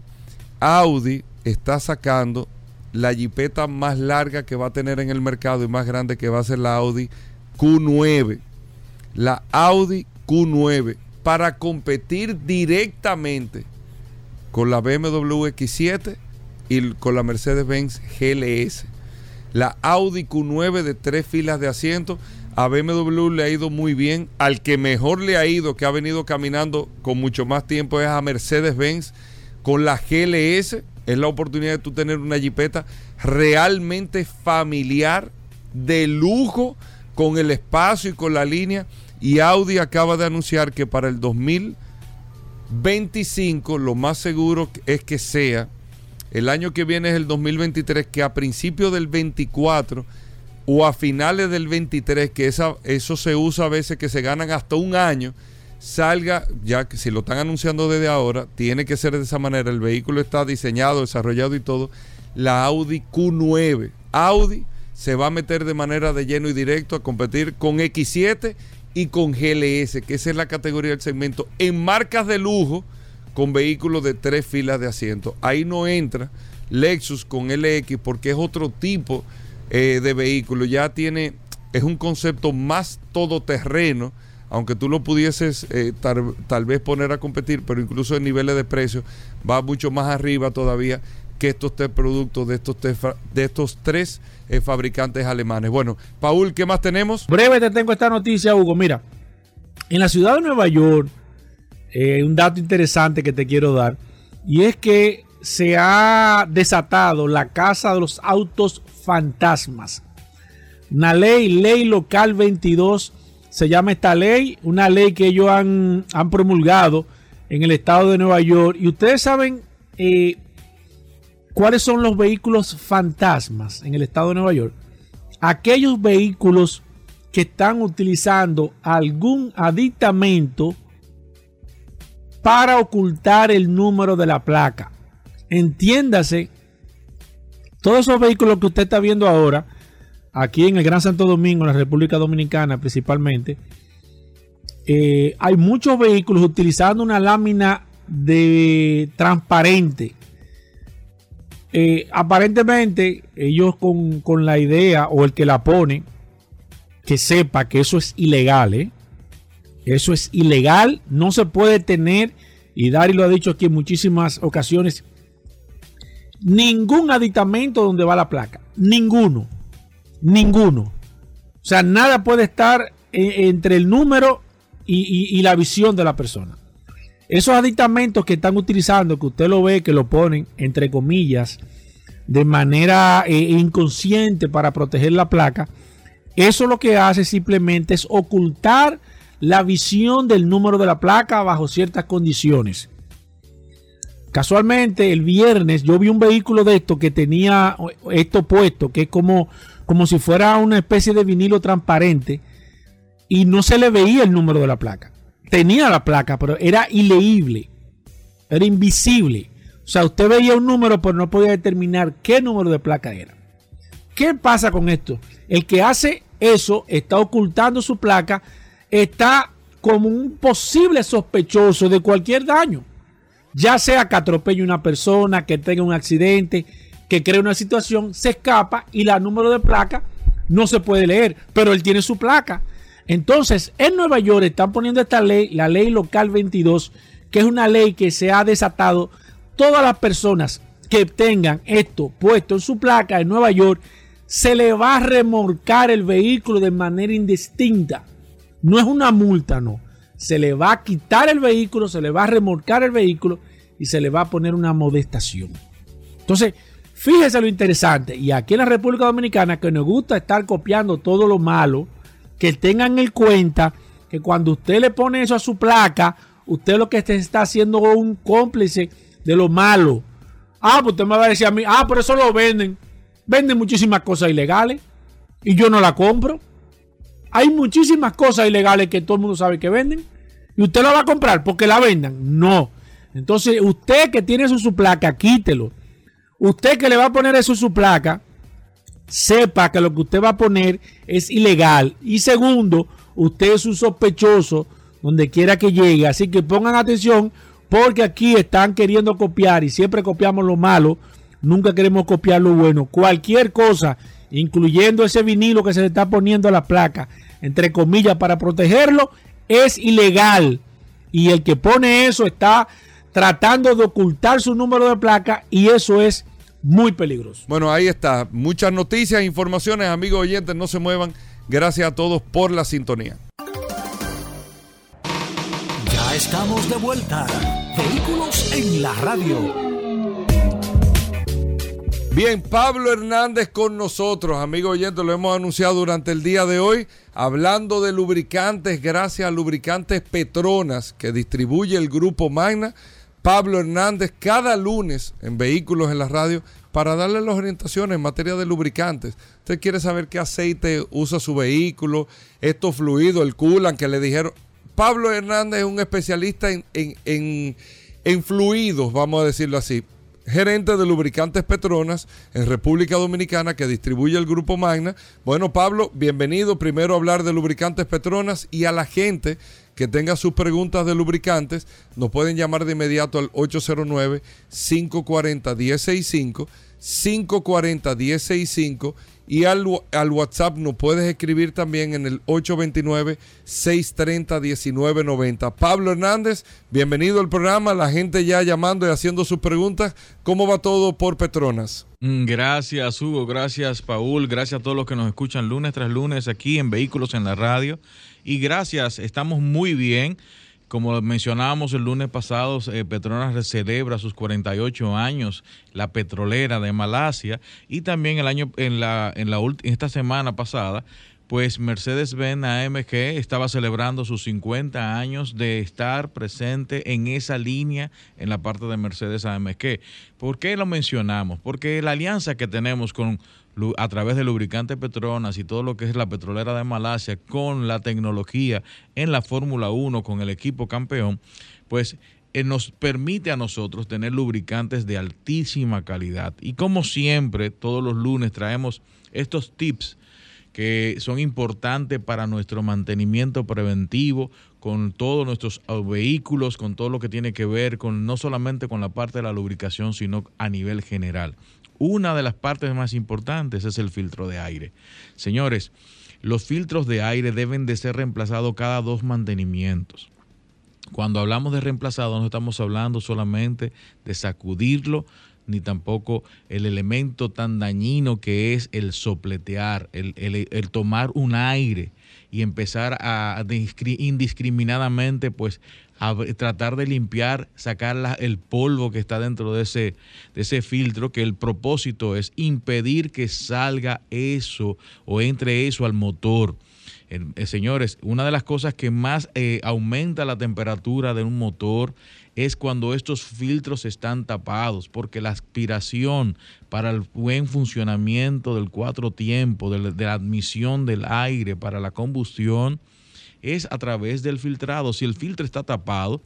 Audi está sacando la jipeta más larga que va a tener en el mercado y más grande que va a ser la Audi Q9. La Audi Q9 para competir directamente con la BMW X7 y con la Mercedes-Benz GLS la Audi Q9 de tres filas de asiento. A BMW le ha ido muy bien. Al que mejor le ha ido, que ha venido caminando con mucho más tiempo, es a Mercedes-Benz con la GLS. Es la oportunidad de tú tener una jipeta realmente familiar, de lujo, con el espacio y con la línea. Y Audi acaba de anunciar que para el 2025 lo más seguro es que sea, el año que viene es el 2023, que a principios del 24 o a finales del 23, que esa, eso se usa a veces que se ganan hasta un año, salga, ya que si lo están anunciando desde ahora, tiene que ser de esa manera. El vehículo está diseñado, desarrollado y todo. La Audi Q9. Audi se va a meter de manera de lleno y directo a competir con X7 y con GLS, que esa es la categoría del segmento, en marcas de lujo con vehículos de tres filas de asiento. Ahí no entra Lexus con LX porque es otro tipo eh, de vehículo. Ya tiene, es un concepto más todoterreno aunque tú lo pudieses eh, tal, vez poner a competir, pero incluso en niveles de precio va mucho más arriba todavía que estos tres productos de estos, tres, de estos tres eh, fabricantes alemanes. Bueno, Paul, ¿qué más tenemos? Breve te tengo esta noticia, Hugo. Mira, en la ciudad de Nueva York, eh, un dato interesante que te quiero dar, y es que se ha desatado la casa de los autos fantasmas. Una ley, ley local 22 se llama esta ley, una ley que ellos han, promulgado en el estado de Nueva York. Y ustedes saben eh, cuáles son los vehículos fantasmas en el estado de Nueva York. Aquellos vehículos que están utilizando algún aditamento para ocultar el número de la placa. Entiéndase, todos esos vehículos que usted está viendo ahora, aquí en el Gran Santo Domingo, en la República Dominicana principalmente, eh, hay muchos vehículos utilizando una lámina de transparente. Eh, aparentemente, ellos con, con, la idea o el que la pone, que sepa que eso es ilegal, ¿eh? Eso es ilegal, no se puede tener, y Dari lo ha dicho aquí en muchísimas ocasiones, ningún aditamento donde va la placa, ninguno. Ninguno. O sea, nada puede estar e, entre el número y, la visión de la persona. Esos aditamentos que están utilizando, que usted lo ve, que lo ponen, entre comillas, de manera eh, inconsciente para proteger la placa, eso lo que hace simplemente es ocultar la visión del número de la placa bajo ciertas condiciones. Casualmente, el viernes yo vi un vehículo de esto que tenía esto puesto, que es como como si fuera una especie de vinilo transparente y no se le veía el número de la placa. Tenía la placa, pero era ileíble, era invisible. O sea, usted veía un número, pero no podía determinar qué número de placa era. ¿Qué pasa con esto? El que hace eso está ocultando su placa, está como un posible sospechoso de cualquier daño. Ya sea que atropelle una persona, que tenga un accidente, que crea una situación, se escapa y la número de placa no se puede leer, pero él tiene su placa. Entonces, en Nueva York están poniendo esta ley, la ley local 22, que es una ley que se ha desatado. Todas las personas que tengan esto puesto en su placa en Nueva York, se le va a remolcar el vehículo de manera indistinta. No es una multa, no. Se le va a quitar el vehículo, se le va a remolcar el vehículo y se le va a poner una modestación. Entonces, Fíjese lo interesante, y aquí en la República Dominicana que nos gusta estar copiando todo lo malo, que tengan en cuenta que cuando usted le pone eso a su placa, usted lo que está haciendo es un cómplice de lo malo. Ah, pues usted me va a decir a mí, ah, por eso lo venden. Venden muchísimas cosas ilegales y yo no la compro. Hay muchísimas cosas ilegales que todo el mundo sabe que venden y usted la va a comprar porque la vendan. No. Entonces, usted que tiene su placa, quítelo usted que le va a poner eso su placa, sepa que lo que usted va a poner es ilegal. Y segundo, usted es un sospechoso donde quiera que llegue. Así que pongan atención porque aquí están queriendo copiar y siempre copiamos lo malo. Nunca queremos copiar lo bueno. Cualquier cosa, incluyendo ese vinilo que se le está poniendo a la placa, entre comillas, para protegerlo, es ilegal. Y el que pone eso está tratando de ocultar su número de placa y eso es muy peligroso. Bueno, ahí está. Muchas noticias, informaciones, amigos oyentes, no se muevan. Gracias a todos por la sintonía. Ya estamos de vuelta. Vehículos en la radio. Bien, Pablo Hernández con nosotros, amigo oyente, lo hemos anunciado durante el día de hoy, hablando de lubricantes, gracias a Lubricantes Petronas, que distribuye el grupo Magna. Pablo Hernández cada lunes en Vehículos en la Radio para darle las orientaciones en materia de lubricantes. Usted quiere saber qué aceite usa su vehículo, estos fluidos, el coolant que le dijeron. Pablo Hernández es un especialista en, en, en, en fluidos, vamos a decirlo así gerente de lubricantes Petronas en República Dominicana que distribuye el grupo Magna. Bueno, Pablo, bienvenido primero a hablar de lubricantes Petronas y a la gente que tenga sus preguntas de lubricantes, nos pueden llamar de inmediato al 809-540-1065, 540-1065 y al, al, WhatsApp nos puedes escribir también en el 829-630-1990. Pablo Hernández, bienvenido al programa. La gente ya llamando y haciendo sus preguntas. ¿Cómo va todo por Petronas? Mm, gracias, Hugo. Gracias, Paul. Gracias a todos los que nos escuchan lunes tras lunes aquí en Vehículos en la Radio. Y gracias, estamos muy bien. Como mencionábamos el lunes pasado, eh, Petronas celebra sus 48 años, la petrolera de Malasia, y también el año en la en la esta semana pasada, pues Mercedes-Benz AMG estaba celebrando sus 50 años de estar presente en esa línea en la parte de Mercedes AMG. ¿Por qué lo mencionamos? Porque la alianza que tenemos con a través de lubricantes Petronas y todo lo que es la petrolera de Malasia con la tecnología en la Fórmula 1 con el equipo campeón, pues eh, nos permite a nosotros tener lubricantes de altísima calidad. Y como siempre, todos los lunes traemos estos tips que son importantes para nuestro mantenimiento preventivo con todos nuestros vehículos, con todo lo que tiene que ver con no solamente con la parte de la lubricación, sino a nivel general. Una de las partes más importantes es el filtro de aire. Señores, los filtros de aire deben de ser reemplazados cada dos mantenimientos. Cuando hablamos de reemplazado no estamos hablando solamente de sacudirlo, ni tampoco el elemento tan dañino que es el sopletear, el, el tomar un aire y empezar a indiscriminadamente pues a tratar de limpiar, sacar el polvo que está dentro de ese, de ese filtro, que el propósito es impedir que salga eso o entre eso al motor. Eh, señores, una de las cosas que más eh, aumenta la temperatura de un motor es cuando estos filtros están tapados, porque la aspiración para el buen funcionamiento del cuatro tiempo, de la admisión del aire para la combustión, es a través del filtrado. Si el filtro está tapado,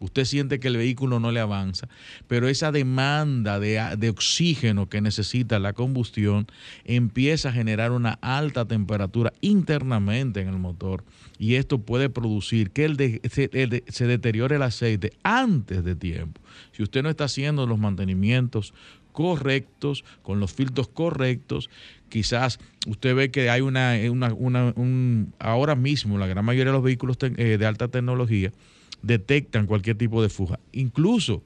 usted siente que el vehículo no le avanza, pero esa demanda de, oxígeno que necesita la combustión empieza a generar una alta temperatura internamente en el motor y esto puede producir que el se deteriore el aceite antes de tiempo. Si usted no está haciendo los mantenimientos correctos, con los filtros correctos, quizás usted ve que hay una, una, un, ahora mismo la gran mayoría de los vehículos eh, de alta tecnología detectan cualquier tipo de fuga. Incluso,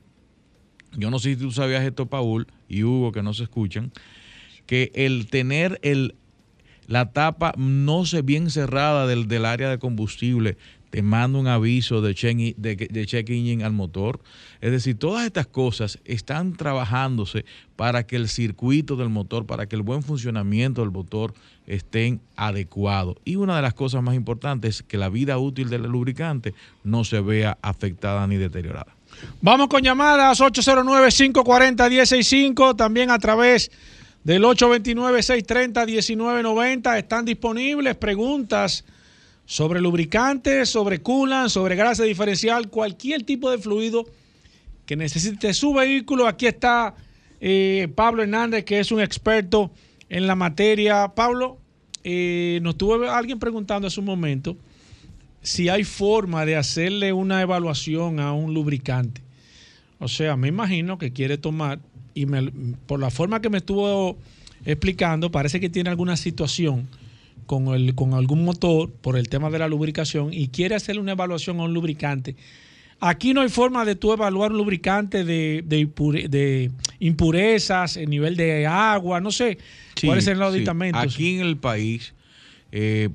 yo no sé si tú sabías esto, Paul y Hugo, que no se escuchan, que el tener el, la tapa no se bien cerrada del, del área de combustible te manda un aviso de check, de, de check engine al motor. Es decir, todas estas cosas están trabajándose para que el circuito del motor, para que el buen funcionamiento del motor estén adecuado. Y una de las cosas más importantes es que la vida útil del lubricante no se vea afectada ni deteriorada. Vamos con llamadas 809-540-165, también a través del 829-630-1990. Están disponibles preguntas sobre lubricantes, sobre coolant, sobre grasa diferencial, cualquier tipo de fluido que necesite su vehículo. Aquí está eh, Pablo Hernández, que es un experto en la materia. Pablo, eh, nos tuvo alguien preguntando hace un momento si hay forma de hacerle una evaluación a un lubricante. O sea, me imagino que quiere tomar, y por la forma que me estuvo explicando, parece que tiene alguna situación con, el, con algún motor por el tema de la lubricación y quiere hacerle una evaluación a un lubricante. Aquí no hay forma de tú evaluar un lubricante de, de, impurezas, el nivel de agua, no sé cuáles son los aditamentos. Aquí en el país, eh,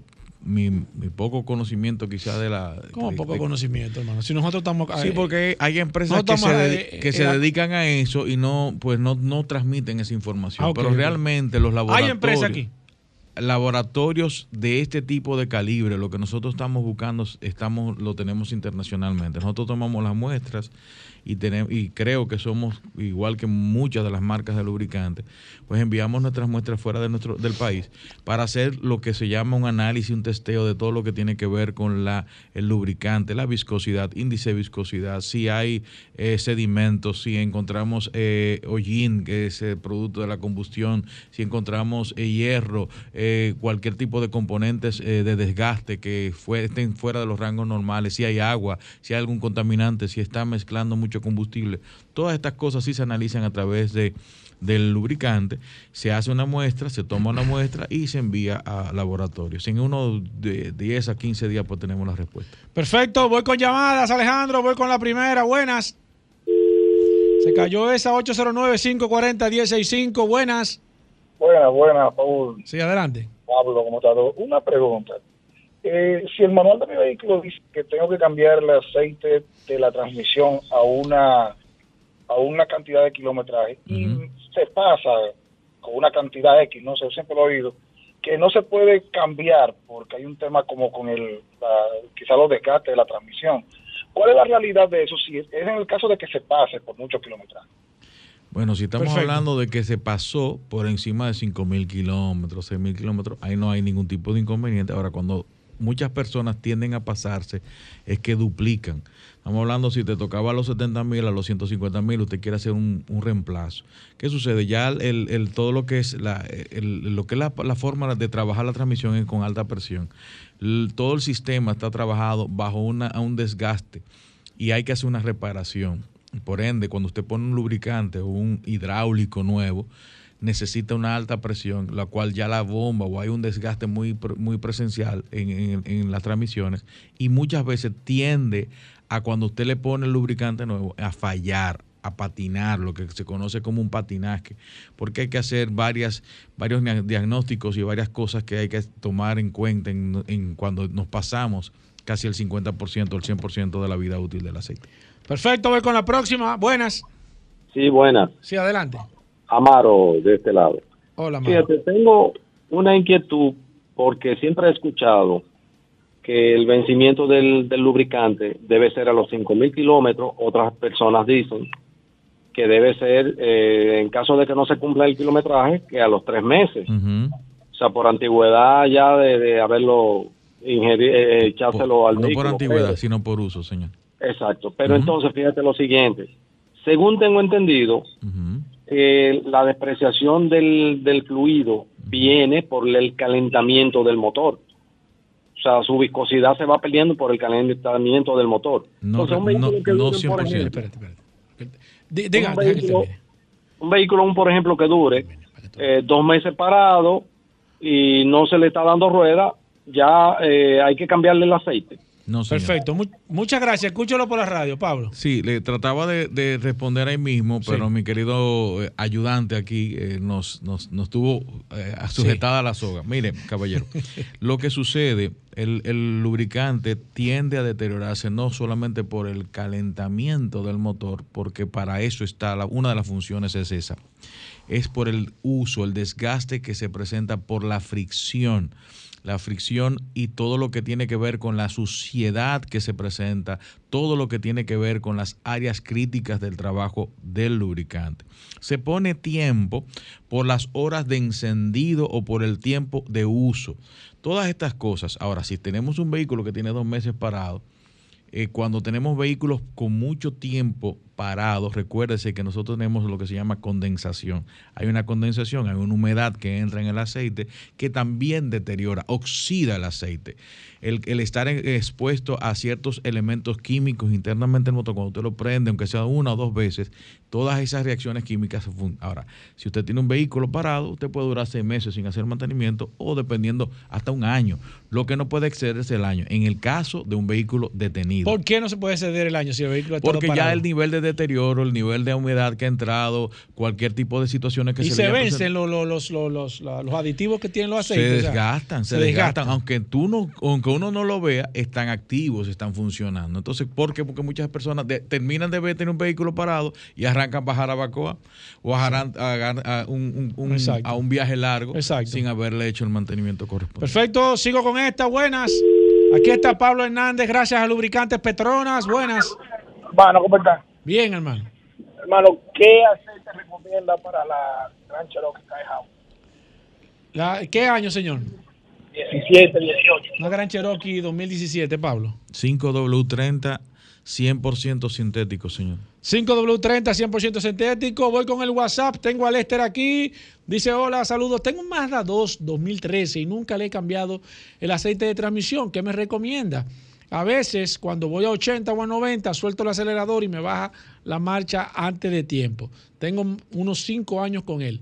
mi, mi poco conocimiento quizá de la... ¿Cómo de- poco de- conocimiento, hermano? Si nosotros estamos... Sí, eh, porque hay empresas no que, se, dedi- eh, que eh, se eh, dedican a eso y no pues no, no transmiten esa información. Ah, ok, Pero realmente los Hay laboratorios... empresas aquí. Laboratorios de este tipo de calibre, lo que nosotros estamos buscando, estamos lo tenemos internacionalmente. Nosotros tomamos las muestras y tenemos y creo que somos igual que muchas de las marcas de lubricantes, pues enviamos nuestras muestras fuera de nuestro del país para hacer lo que se llama un análisis, un testeo de todo lo que tiene que ver con la el lubricante, la viscosidad, índice de viscosidad, si hay eh, sedimentos, si encontramos eh, hollín, que es el producto de la combustión, si encontramos eh, hierro, eh, cualquier tipo de componentes eh, de desgaste que estén fuera de los rangos normales, si hay agua, si hay algún contaminante, si está mezclando mucho combustible. Todas estas cosas sí se analizan a través de del lubricante, se hace una muestra, se toma una muestra y se envía a laboratorios. En uno de 10 a 15 días pues tenemos la respuesta. Perfecto, voy con llamadas, Alejandro, voy con la primera. Buenas. Se cayó esa 809-540-165. Buenas. Buenas, buenas, Paul. Sí, adelante. Pablo, como está? Una pregunta. Eh, si el manual de mi vehículo dice que tengo que cambiar el aceite de la transmisión a una a una cantidad de kilometraje y se pasa con una cantidad X, no sé, siempre lo he oído, que no se puede cambiar porque hay un tema como con el, la- quizá los desgastes de la transmisión. ¿Cuál es la realidad de eso? Si es es en el caso de que se pase por muchos kilometrajes. Bueno, si estamos Perfecto. hablando de que se pasó por encima de 5.000 kilómetros, 6.000 kilómetros, ahí no hay ningún tipo de inconveniente. Ahora, cuando muchas personas tienden a pasarse, es que duplican. Estamos hablando si te tocaba a los 70.000, a los 150.000, usted quiere hacer un, un reemplazo. ¿Qué sucede? Ya el, el- todo lo que es la, lo que es la, forma de trabajar la transmisión es con alta presión. Todo el sistema está trabajado bajo una, a un desgaste y hay que hacer una reparación. Por ende, cuando usted pone un lubricante o un hidráulico nuevo, necesita una alta presión, la cual ya la bomba o hay un desgaste muy, muy presencial en, en- en las transmisiones y muchas veces tiende a cuando usted le pone el lubricante nuevo a fallar, a patinar, lo que se conoce como un patinaje, porque hay que hacer varias, varios dia- diagnósticos y varias cosas que hay que tomar en cuenta en, en cuando nos pasamos casi el 50% o el 100% de la vida útil del aceite. Perfecto, voy con la próxima. Buenas. Sí, buenas. Sí, adelante. Amaro, de este lado. Hola, Mario. Fíjate, tengo una inquietud porque siempre he escuchado que el vencimiento del, del lubricante debe ser a los 5.000 kilómetros. Otras personas dicen que debe ser, eh, en caso de que no se cumpla el kilometraje, que a los tres meses. O sea, por antigüedad ya de, de haberlo ingerido, echárselo al No por antigüedad, pero- sino por uso, señor. Exacto, pero entonces fíjate lo siguiente, según tengo entendido, eh, la despreciación del, del fluido viene por el calentamiento del motor. O sea, su viscosidad se va perdiendo por el calentamiento del motor. No, Entonces, un no, vehículo que no dure, por 100%. ejemplo, Di- diga, un, vehículo, un vehículo, por ejemplo, que dure eh, dos meses parado y no se le está dando rueda, ya eh, hay que cambiarle el aceite. No. Perfecto. Mu- muchas gracias. Escúchalo por la radio, Pablo. Sí, le trataba de, de responder ahí mismo, pero mi querido eh, ayudante aquí eh, nos, nos, nos tuvo eh, sujetada a la soga. Mire, caballero, <laughs> lo que sucede, el, el lubricante tiende a deteriorarse no solamente por el calentamiento del motor, porque para eso está, la- una de las funciones es esa, es por el uso, el desgaste que se presenta por la fricción la fricción y todo lo que tiene que ver con la suciedad que se presenta, todo lo que tiene que ver con las áreas críticas del trabajo del lubricante. Se pone tiempo por las horas de encendido o por el tiempo de uso. Todas estas cosas. Ahora, si tenemos un vehículo que tiene dos meses parado, eh, cuando tenemos vehículos con mucho tiempo parados, recuérdese que nosotros tenemos lo que se llama condensación. Hay una condensación, hay una humedad que entra en el aceite que también deteriora, oxida el aceite. El, el estar expuesto a ciertos elementos químicos internamente en el motor, cuando usted lo prende, aunque sea una o dos veces, todas esas reacciones químicas se fun- Ahora, si usted tiene un vehículo parado, usted puede durar seis meses sin hacer mantenimiento o dependiendo hasta un año. Lo que no puede exceder es el año. En el caso de un vehículo detenido. ¿Por qué no se puede ceder el año si el vehículo está Porque ya el nivel de deterioro, el nivel de humedad que ha entrado, cualquier tipo de situaciones que y se, se le vencen los, los, los, los, los- la- los aditivos que tienen los se aceites. o sea, desgastan, se, se desgastan. desgastan. Aunque tú no, aunque uno no lo vea, están activos, están funcionando. Entonces, ¿por qué? Porque muchas personas de- terminan de ver tener un vehículo parado y arrancan a bajar a Bacoa o bajarán a, a- a un, un- un- a un viaje largo Exacto. sin haberle hecho el mantenimiento correspondiente. Perfecto, sigo con esta. Buenas. Aquí está Pablo Hernández, gracias a Lubricantes Petronas. Buenas. Hermano, ¿cómo están? Bien, hermano. Hermano, ¿qué aceite recomienda para la Gran Cherokee Skyhouse? La- ¿Qué año, señor? 17, 18. Una Gran Cherokee 2017, Pablo. 5W30, 100% sintético, señor. 5W30, 100% sintético. Voy con el WhatsApp. Tengo a Lester aquí. Dice: Hola, saludos. Tengo un Mazda 2 2013 y nunca le he cambiado el aceite de transmisión. ¿Qué me recomienda? A veces, cuando voy a 80 o a 90, suelto el acelerador y me baja la marcha antes de tiempo. Tengo unos 5 años con él.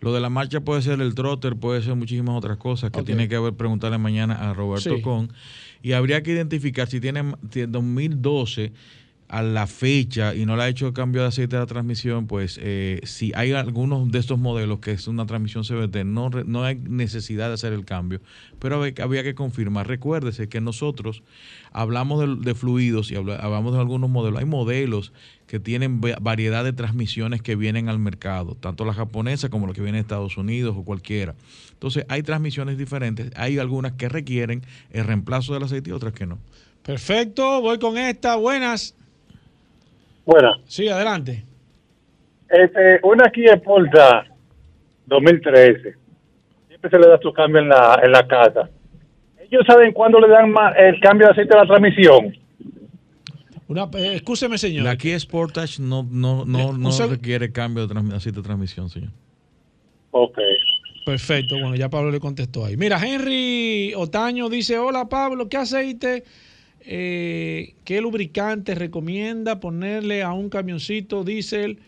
Lo de la marcha puede ser el trotter, puede ser muchísimas otras cosas que tiene que ver, preguntarle mañana a Roberto Sí. Con. Y habría que identificar si tiene si 2012 a la fecha y no le ha hecho cambio de aceite de la transmisión, pues eh, si hay algunos de estos modelos que es una transmisión CVT, no, no hay necesidad de hacer el cambio, pero había, que confirmar. Recuérdese que nosotros hablamos de, fluidos y habla- hablamos de algunos modelos. Hay modelos que tienen va- variedad de transmisiones que vienen al mercado, tanto la japonesa como la que viene de Estados Unidos o cualquiera. Entonces hay transmisiones diferentes, hay algunas que requieren el reemplazo del aceite y otras que no. Perfecto, voy con esta. Buenas. Bueno, Sí, adelante. este, una Kia Sportage 2013. Siempre se le da su cambio en la, en la casa. Ellos saben cuándo le dan el cambio de aceite a la transmisión. Una, eh, excúseme, señor. La Kia Sportage no, no, no, Un no requiere cambio de aceite de transmisión, señor. Ok. Perfecto, bueno, ya Pablo le contestó ahí. Mira, Henry Otaño dice, hola Pablo, ¿qué aceite, eh, qué lubricante recomienda ponerle a un camioncito diésel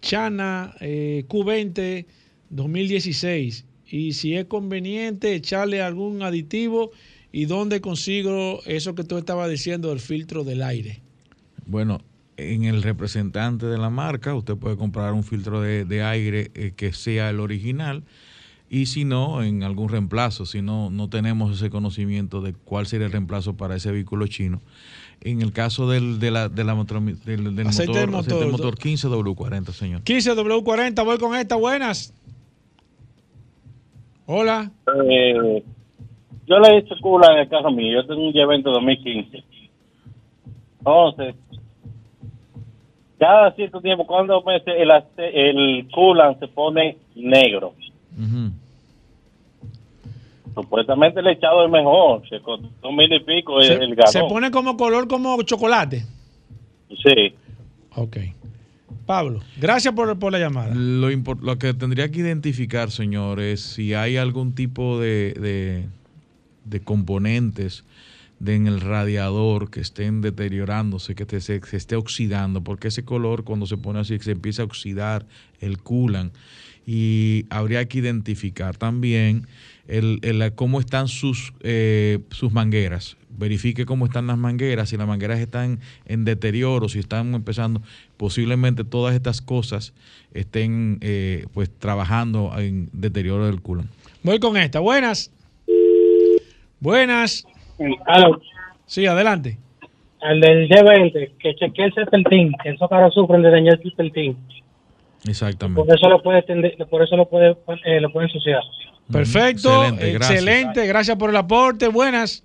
Chana eh, Q20 2016? Y si es conveniente echarle algún aditivo y dónde consigo eso que tú estabas diciendo del filtro del aire. Bueno, en el representante de la marca, usted puede comprar un filtro de, aire eh, que sea el original. Y si no, en algún reemplazo, si no, no tenemos ese conocimiento de cuál sería el reemplazo para ese vehículo chino. En el caso del, de la, de la motor- del, del Aceite del motor, aceite del motor. motor 15W40, señor. 15W40, voy con esta, buenas. Hola. Eh, yo le he hecho cula en el carro mío. Yo tengo un evento 2015. Entonces, cada cierto tiempo, cuando meses, el, el coolant se pone negro. Supuestamente el echado es mejor. Se costó mil y pico el, Se, el galón. se pone como color como chocolate. Sí. Ok. Pablo, gracias por, por la llamada. Lo, que tendría que identificar, señor, es si hay algún tipo de, de, de componentes de- en el radiador que estén deteriorándose, que te- se, se esté oxidando, porque ese color cuando se pone así se empieza a oxidar el culan y habría que identificar también el, el- cómo están sus, eh, sus mangueras. Verifique cómo están las mangueras, si las mangueras están en deterioro, si están empezando, posiblemente todas estas cosas estén eh, pues trabajando en deterioro del culan. Voy con esta. Buenas. Buenas. Sí, adelante. Al del G20, que chequee el serpentín, que esos carros sufren de dañar el serpentín. Exactamente. Por eso lo puede tender- por eso lo puede, eh, lo puede ensuciar. Perfecto. Excelente, gracias. Excelente. Gracias por el aporte. Buenas.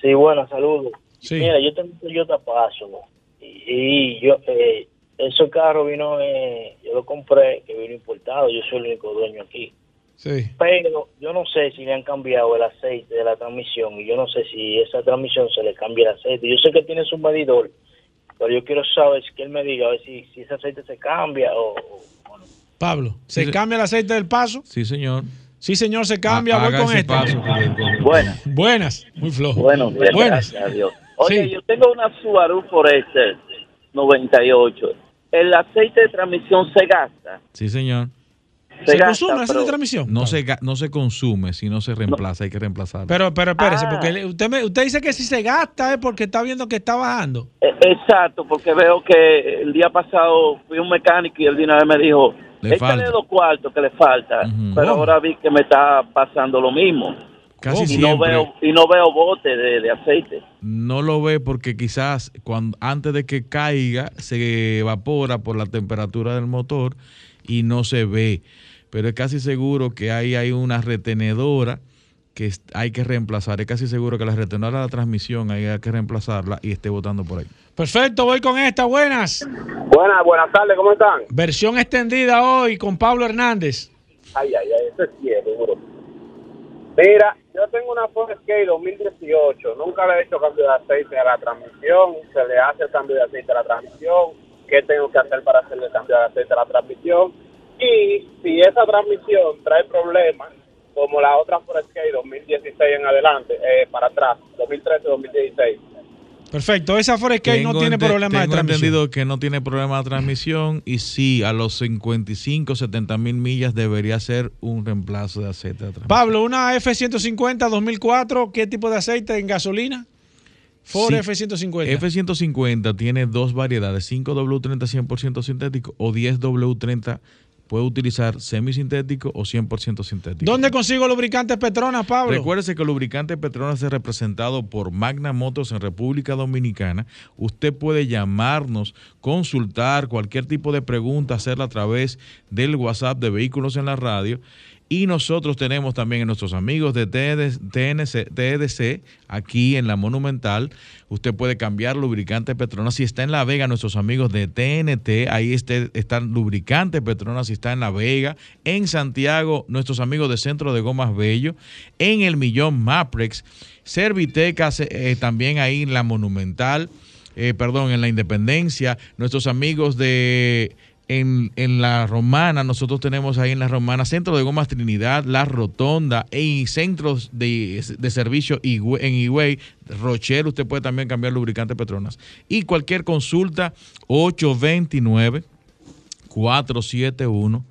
Sí, bueno, saludos. Sí. Mira, yo tengo un Toyota Paso y, y yo, eh, ese carro vino, eh, yo lo compré, que vino importado, yo soy el único dueño aquí. Sí. Pero yo no sé si le han cambiado el aceite de la transmisión y yo no sé si esa transmisión se le cambia el aceite. Yo sé que tiene su medidor, pero yo quiero saber que él me diga a ver si, si ese aceite se cambia o... Pablo, ¿se sí. cambia el aceite del paso? Sí, señor. Sí, señor, se cambia. Voy con esta. paso, Buenas. Buenas. Muy flojo. Bueno, Buenas. gracias a Dios. Oye, Sí. yo tengo una Subaru Forester 98. El aceite de transmisión se gasta. Sí, señor. Se ¿Se gasta, consume el aceite de transmisión? No se, no se consume, si no se reemplaza, hay que reemplazarlo. Pero, pero espérese, Ah. porque usted, me- usted dice que si se gasta es porque está viendo que está bajando. Eh, Exacto, porque veo que el día pasado fui a un mecánico y él de una vez me dijo, Le échale falta. dos cuartos que le falta, pero Oh. ahora vi que me está pasando lo mismo. Casi y no veo y no veo bote de, de aceite. No lo ve porque quizás cuando, antes de que caiga se evapora por la temperatura del motor y no se ve. Pero es casi seguro que ahí hay una retenedora que hay que reemplazar. Es casi seguro que la retenedora de la transmisión hay que reemplazarla y esté botando por ahí. Perfecto, voy con esta. Buenas. Buenas, buenas tardes, ¿cómo están? Versión extendida hoy con Pablo Hernández. Ay, ay, ay, eso es cierto, duro. Mira, yo tengo una Ford Escape 2018, nunca le he hecho cambio de aceite a la transmisión, se le hace el cambio de aceite a la transmisión, qué tengo que hacer para hacerle cambio de aceite a la transmisión, y si esa transmisión trae problemas, como la otra Ford Escape 2016 en adelante, eh, para atrás, 2013-2016, Perfecto, esa Forescape no tiene problema de tengo transmisión. entendido que no tiene problema de transmisión y sí, a los 55, 70 mil millas debería ser un reemplazo de aceite de transmisión. Pablo, una F-150 2004, ¿qué tipo de aceite en gasolina? Ford Sí. F-150. F-150 tiene dos variedades, 5W30 100% sintético o 10W30 puede utilizar semisintético o 100% sintético. ¿Dónde consigo lubricantes Petronas, Pablo? Recuérdese que el lubricante Petronas es representado por Magna Motors en República Dominicana. Usted puede llamarnos, consultar cualquier tipo de pregunta, hacerla a través del WhatsApp de Vehículos en la Radio. Y nosotros tenemos también a nuestros amigos de TNC, TEDC aquí en la Monumental. Usted puede cambiar lubricante Petronas. Si está en La Vega, nuestros amigos de TNT, ahí este, están lubricante Petronas. Si está en La Vega, en Santiago, nuestros amigos de Centro de Gomas Bello, en el Millón Maprex, Serviteca eh, también ahí en la Monumental, eh, perdón, en la Independencia, nuestros amigos de en, la Romana, nosotros tenemos ahí en la Romana Centro de Gomas Trinidad, La Rotonda y centros de, de servicio en Higüey, Rocher, usted puede también cambiar lubricante Petronas. Y cualquier consulta, 829 471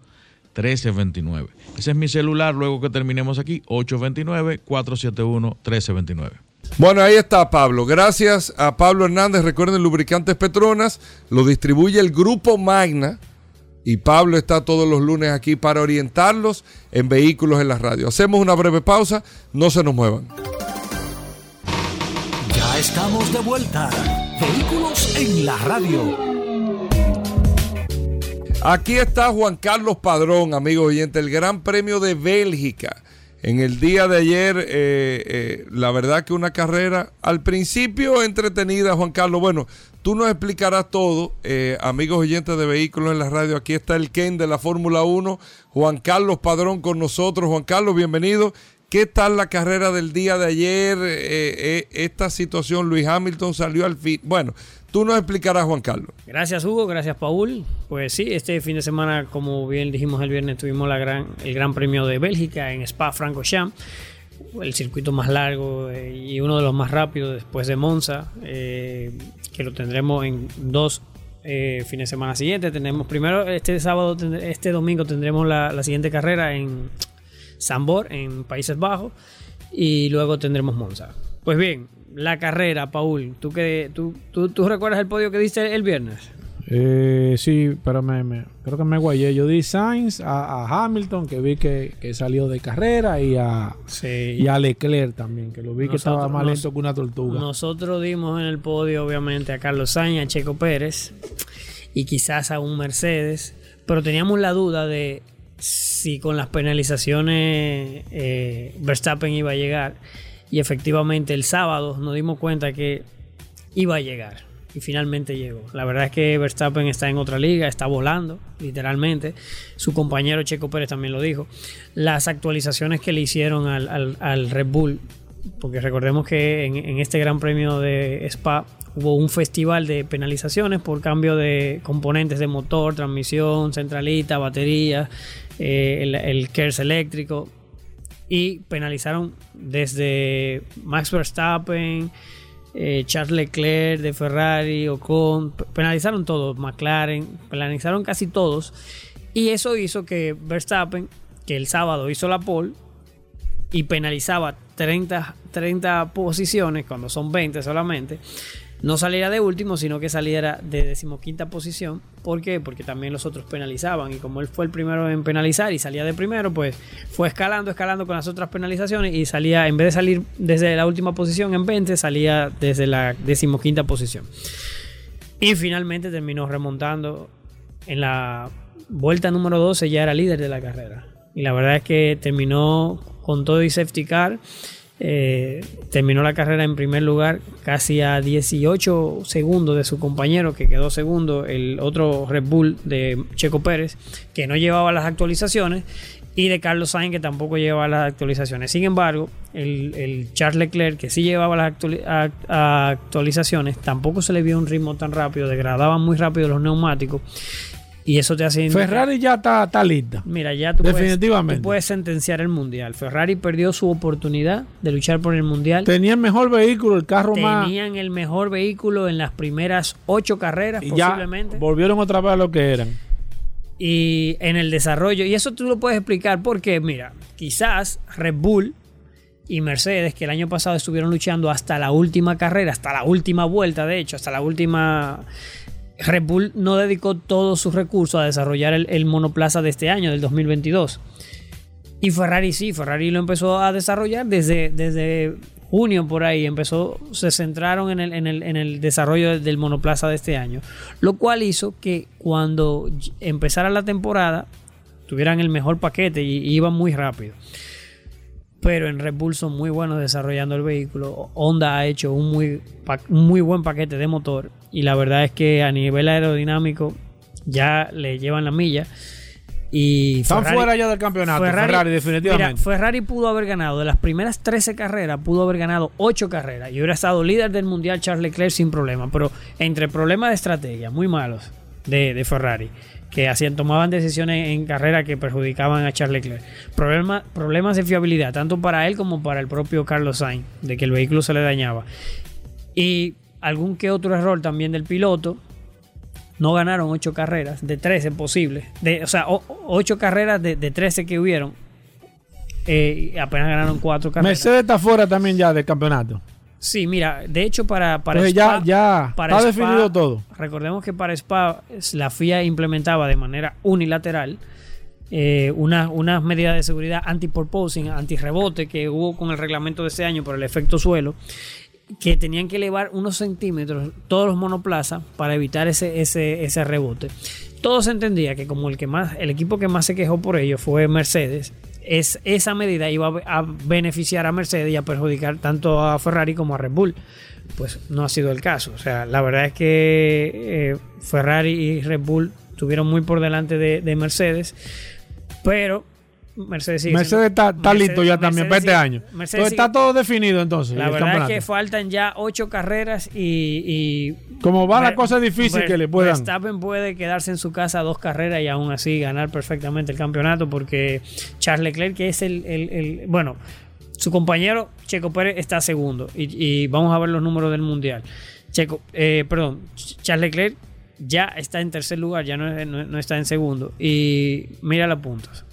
1329. Ese es mi celular, luego que terminemos aquí, 829 471 1329. Bueno, ahí está Pablo. Gracias a Pablo Hernández. Recuerden, lubricantes Petronas lo distribuye el grupo Magna. Y Pablo está todos los lunes aquí para orientarlos en vehículos en la radio. Hacemos una breve pausa, no se nos muevan. Ya estamos de vuelta. Vehículos en la radio. Aquí está Juan Carlos Padrón, amigo oyente, el Gran Premio de Bélgica. En el día de ayer, eh, eh, la verdad que una carrera al principio entretenida, Juan Carlos. Bueno, tú nos explicarás todo, eh, amigos oyentes de vehículos en la radio. Aquí está el Ken de la Fórmula 1, Juan Carlos Padrón con nosotros. Juan Carlos, bienvenido. ¿Qué tal la carrera del día de ayer? Esta situación, Luis Hamilton salió al fin. Bueno, tú nos explicarás, Juan Carlos. Gracias Hugo, gracias Paul. Pues sí, este fin de semana, como bien dijimos el viernes, tuvimos la gran, el Gran Premio de Bélgica en Spa-Francorchamps, el circuito más largo eh, y uno de los más rápidos después de Monza, eh, que lo tendremos en dos eh, fines de semana siguientes. Tenemos primero este sábado, este domingo tendremos la, la siguiente carrera en Zambor, en Países Bajos, y luego tendremos Monza. Pues bien, la carrera, Paul, ¿tú, que, tú, tú, tú recuerdas el podio que diste el viernes? Eh, sí, pero me, me- creo que me guayé. Yo di Sainz a, a Hamilton, que vi que, que salió de carrera, y a, y a Leclerc también, que lo vi que estaba más nos- lento que una tortuga. Nosotros dimos en el podio, obviamente, a Carlos Sainz, a Checo Pérez y quizás a un Mercedes, pero teníamos la duda de si con las penalizaciones eh, Verstappen iba a llegar. Y efectivamente el sábado nos dimos cuenta que iba a llegar. Y finalmente llegó. La verdad es que Verstappen está en otra liga, está volando, literalmente. Su compañero Checo Pérez también lo dijo. Las actualizaciones que le hicieron al, Red Bull, porque recordemos que en, en este Gran Premio de Spa hubo un festival de penalizaciones por cambio de componentes de motor, transmisión, centralita, batería, eh, el, el KERS eléctrico. Y penalizaron desde Max Verstappen, eh, Charles Leclerc de Ferrari, Ocon, pe- penalizaron todos, McLaren, penalizaron casi todos. Y eso hizo que Verstappen, que el sábado hizo la pole y penalizaba 30, 30 posiciones, cuando son 20 solamente, no saliera de último, sino que saliera de decimoquinta posición. ¿Por qué? Porque también los otros penalizaban. Y como él fue el primero en penalizar y salía de primero, pues fue escalando, escalando con las otras penalizaciones y salía, en vez de salir desde la última posición en 20, salía desde la decimoquinta posición. Y finalmente terminó remontando en la vuelta número 12, ya era líder de la carrera. Y la verdad es que terminó con todo y safety car. Eh, terminó la carrera en primer lugar casi a 18 segundos de su compañero que quedó segundo, el otro Red Bull de Checo Pérez, que no llevaba las actualizaciones, y de Carlos Sainz, que tampoco llevaba las actualizaciones. Sin embargo, el, Charles Leclerc, que sí llevaba las actualizaciones, tampoco se le vio un ritmo tan rápido, degradaban muy rápido los neumáticos. Y eso te hace Ferrari ya está, está lista. Mira, ya tú puedes- Definitivamente. tú puedes sentenciar el mundial. Ferrari perdió su oportunidad de luchar por el mundial. Tenía el mejor vehículo, el carro más. Tenían el mejor vehículo en las primeras ocho carreras, Y ya posiblemente. volvieron otra vez a lo que eran. Y en el desarrollo, y eso tú lo puedes explicar porque, mira, quizás Red Bull y Mercedes, que el año pasado estuvieron luchando hasta la última carrera, hasta la última vuelta, de hecho, hasta la última. Red Bull no dedicó todos sus recursos a desarrollar el, monoplaza de este año, del 2022. Y Ferrari sí, Ferrari lo empezó a desarrollar desde, desde junio por ahí. Empezó, se centraron en el, en el, en el desarrollo del- monoplaza de este año. Lo cual hizo que cuando empezara la temporada tuvieran el mejor paquete y, iban muy rápido. Pero en Red Bull son muy buenos desarrollando el vehículo. Honda ha hecho un muy, muy buen paquete de motor. Y la verdad es que a nivel aerodinámico ya le llevan la milla. Y Están Ferrari- fuera ya del campeonato. Ferrari, definitivamente. Mira, Ferrari pudo haber ganado de las primeras 13 carreras, pudo haber ganado 8 carreras y hubiera estado líder del mundial Charles Leclerc sin problema. Pero entre problemas de estrategia muy malos de, de Ferrari, que hacían, tomaban decisiones en carrera que perjudicaban a Charles Leclerc, Problema- problemas de fiabilidad, tanto para él como para el propio Carlos Sainz, de que el vehículo se le dañaba. Y algún que otro error también del piloto, no ganaron 8 carreras, de 13 posibles. De, o sea, 8 carreras de, de 13 que hubieron. eh, apenas ganaron 4 carreras. Mercedes está fuera también ya del campeonato. Sí, mira, de hecho para, para Entonces ya- ya para está definido todo. Recordemos que para Spa la FIA implementaba de manera unilateral eh, una- unas medidas de seguridad anti-porposing, anti-rebote que hubo con el reglamento de ese año por el efecto suelo, que tenían que elevar unos centímetros todos los monoplazas para evitar ese, ese, ese rebote. Todo se entendía que como el que más, el equipo que más se quejó por ello fue Mercedes, es, esa medida iba a, beneficiar a Mercedes y a perjudicar tanto a Ferrari como a Red Bull. Pues no ha sido el caso. O sea, la verdad es que eh, Ferrari y Red Bull estuvieron muy por delante de, de Mercedes, pero Mercedes sigue Mercedes está, está Mercedes- listo ya también para este año. Mercedes Entonces está todo definido entonces. la verdad es que faltan ya ocho carreras y... y Como va la cosa difícil Ver- que le puedan. Verstappen puede quedarse en su casa dos carreras y aún así ganar perfectamente el campeonato porque Charles Leclerc, que es el... el- el- bueno, su compañero Checo Pérez está segundo y, y vamos a ver los números del mundial. Checo, eh, perdón, Charles Leclerc ya está en tercer lugar, ya no, no- no está en segundo. Y mira los puntos.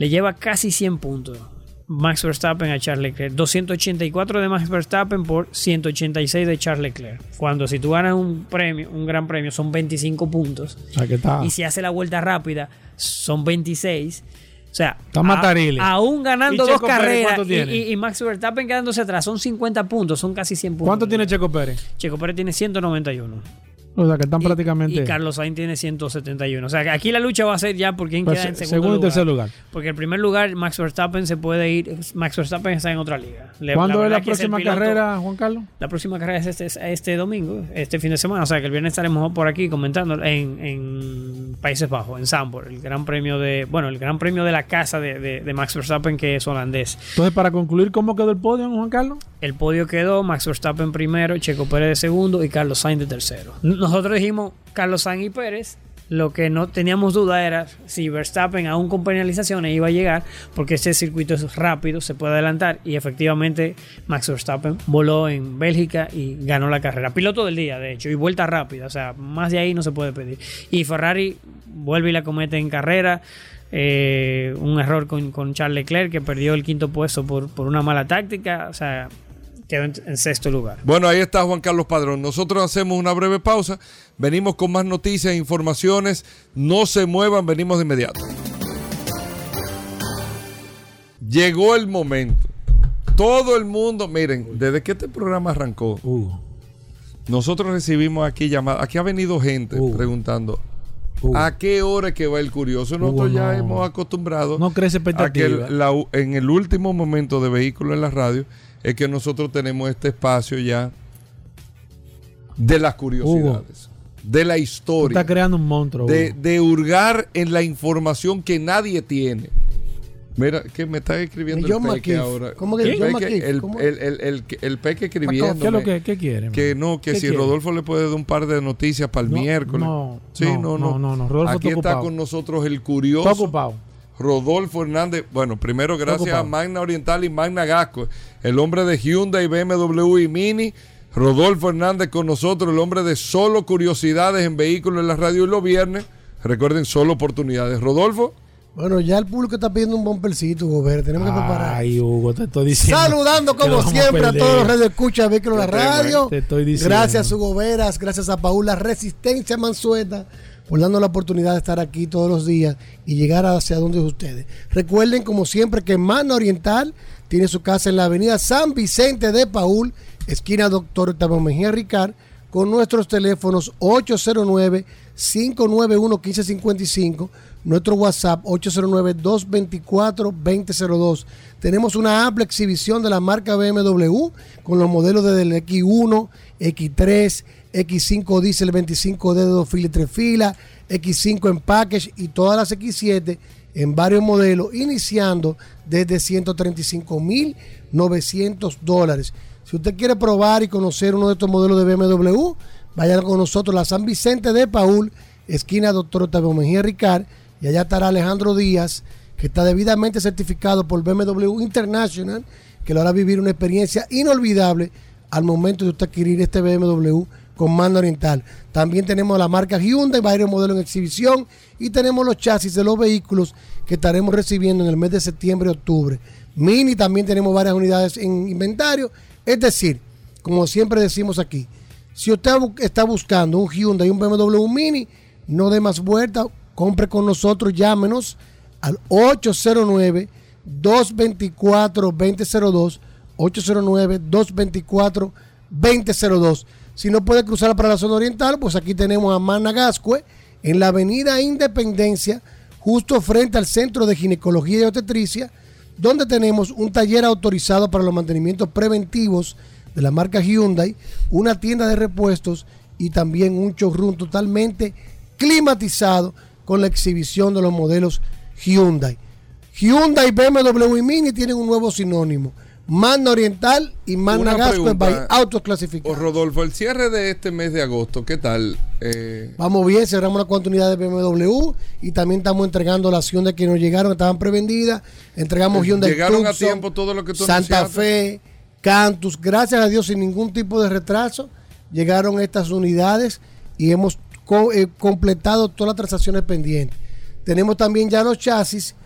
Le lleva casi 100 puntos Max Verstappen a Charles Leclerc. 284 de Max Verstappen por 186 de Charles Leclerc. Cuando si tú ganas un premio, un gran premio, son 25 puntos. O sea, que está- Y si hace la vuelta rápida, son 26. O sea, Está matarile. a- aún ganando ¿Y dos Checo carreras y- y Max Verstappen quedándose atrás, son 50 puntos, son casi 100 puntos. ¿Cuánto tiene Checo Pérez? Checo Pérez tiene 191. O sea, que están prácticamente. Y Carlos Sainz tiene 171. O sea, que aquí la lucha va a ser ya por quién Pues, queda en segundo, segundo y tercer lugar. Porque el primer lugar, Max Verstappen se puede ir. Max Verstappen está en otra liga. Le- ¿Cuándo es la próxima carrera, Juan Carlos? La próxima carrera es este, es este domingo, este fin de semana. O sea, que el viernes estaremos por aquí comentando en, en Países Bajos, en Zandvoort, el gran premio de. Bueno, el gran premio de la casa de, de- de Max Verstappen, que es holandés. Entonces, para concluir, ¿cómo quedó el podio, Juan Carlos? El podio quedó Max Verstappen primero, Checo Pérez de segundo y Carlos Sainz de tercero. Nosotros dijimos Carlos Sainz y Pérez. Lo que no teníamos duda era si Verstappen, aún con penalizaciones, iba a llegar, porque este circuito es rápido, se puede adelantar. Y efectivamente, Max Verstappen voló en Bélgica y ganó la carrera. Piloto del día, de hecho, y vuelta rápida. O sea, más de ahí no se puede pedir. Y Ferrari vuelve y la comete en carrera. Eh, un error con, con Charles Leclerc, que perdió el quinto puesto por, por una mala táctica. O sea, quedó en, en sexto lugar. Bueno, ahí está Juan Carlos Padrón. Nosotros hacemos una breve pausa. Venimos con más noticias e informaciones. No se muevan, venimos de inmediato. Llegó el momento. Todo el mundo, miren, desde que este programa arrancó, nosotros recibimos aquí llamadas. Aquí ha venido gente preguntando. ¿A qué hora es que va el curioso? Nosotros ya hemos acostumbrado No crece a que expectativa. el- la- en el último momento de vehículo en la radio es que nosotros tenemos este espacio ya de las curiosidades, de la historia, estás creando un monstruo. de, de hurgar en la información que nadie tiene. Mira, que me está escribiendo el peque McKeith. ahora. ¿Cómo que el peque, el, ¿Cómo? el, el, el- el peque escribiendo. ¿Qué es lo que qué quiere? Que no, que ¿Qué si quiere? Rodolfo le puede dar un par de noticias para el No, miércoles. no, sí, no, no, no. no, no, no, Rodolfo Aquí está está con nosotros el curioso. Está ocupado. Rodolfo Hernández. Bueno, primero gracias a Magna Oriental y Magna Gasco, el hombre de Hyundai, BMW y Mini. Rodolfo Hernández con nosotros, el hombre de solo curiosidades en vehículos en la radio y los viernes. Recuerden, solo oportunidades. Rodolfo. Bueno, ya el público está pidiendo un bumpercito, Hugo Verde. Tenemos que preparar. Ay, Hugo, te estoy diciendo. Saludando como siempre a, perder. todos los redes escucha Vehículos de la Radio. Te estoy diciendo. Gracias Hugo Veras, gracias a Paula Resistencia Mansueta por darnos la oportunidad de estar aquí todos los días y llegar hacia donde ustedes. Recuerden como siempre que Mano Oriental tiene su casa en la avenida San Vicente de Paul, esquina Doctor Octavio Mejía Ricard, con nuestros teléfonos 809-591-1555, nuestro WhatsApp 809-224-2002. Tenemos una amplia exhibición de la marca BMW con los modelos desde el X1, X3, X5 Diesel 25D de dos filas y tres filas, X5 en package y todas las X7 en varios modelos, iniciando desde 135.900 dólares. Si usted quiere probar y conocer uno de estos modelos de BMW, vayan con nosotros a la San Vicente de Paul, esquina Doctor Octavio Mejía Ricard, y allá estará Alejandro Díaz, que está debidamente certificado por BMW International, que lo hará vivir una experiencia inolvidable al momento de usted adquirir este BMW con mando oriental. También tenemos la marca Hyundai, varios modelos en exhibición y tenemos los chasis de los vehículos que estaremos recibiendo en el mes de septiembre y octubre. Mini también tenemos varias unidades en inventario. Es decir, como siempre decimos aquí, si usted está buscando un Hyundai y un BMW Mini, no dé más vuelta, compre con nosotros, llámenos al 809-224-2002, 809-224-2002. Si no puede cruzar para la zona oriental, pues aquí tenemos a Managascue, en la avenida Independencia, justo frente al Centro de Ginecología y Obstetricia, donde tenemos un taller autorizado para los mantenimientos preventivos de la marca Hyundai, una tienda de repuestos y también un showroom totalmente climatizado con la exhibición de los modelos Hyundai. Hyundai, BMW y Mini tienen un nuevo sinónimo. Magna Oriental y Magna Una Gasco pregunta. autos clasificados. Rodolfo, el cierre de este mes de agosto, ¿qué tal? Eh, Vamos bien, cerramos la cuanta unidad de BMW y también estamos entregando las Hyundai que nos llegaron, estaban prevendidas. Entregamos Hyundai Eh, ¿Llegaron a Tucson, tiempo todo lo que tú Santa anunciaste? Fe, Cantus, gracias a Dios sin ningún tipo de retraso, llegaron estas unidades y hemos co- eh, completado todas las transacciones pendientes. Tenemos también ya los chasis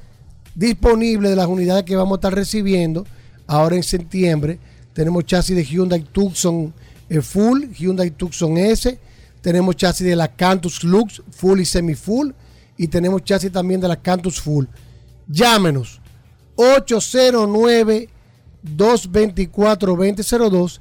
disponibles de las unidades que vamos a estar recibiendo ahora en septiembre. Tenemos chasis de Hyundai Tucson eh, Full, Hyundai Tucson S, tenemos chasis de la Cantus Lux Full y Semi Full y tenemos chasis también de la Cantus Full. Llámenos 809 224 2002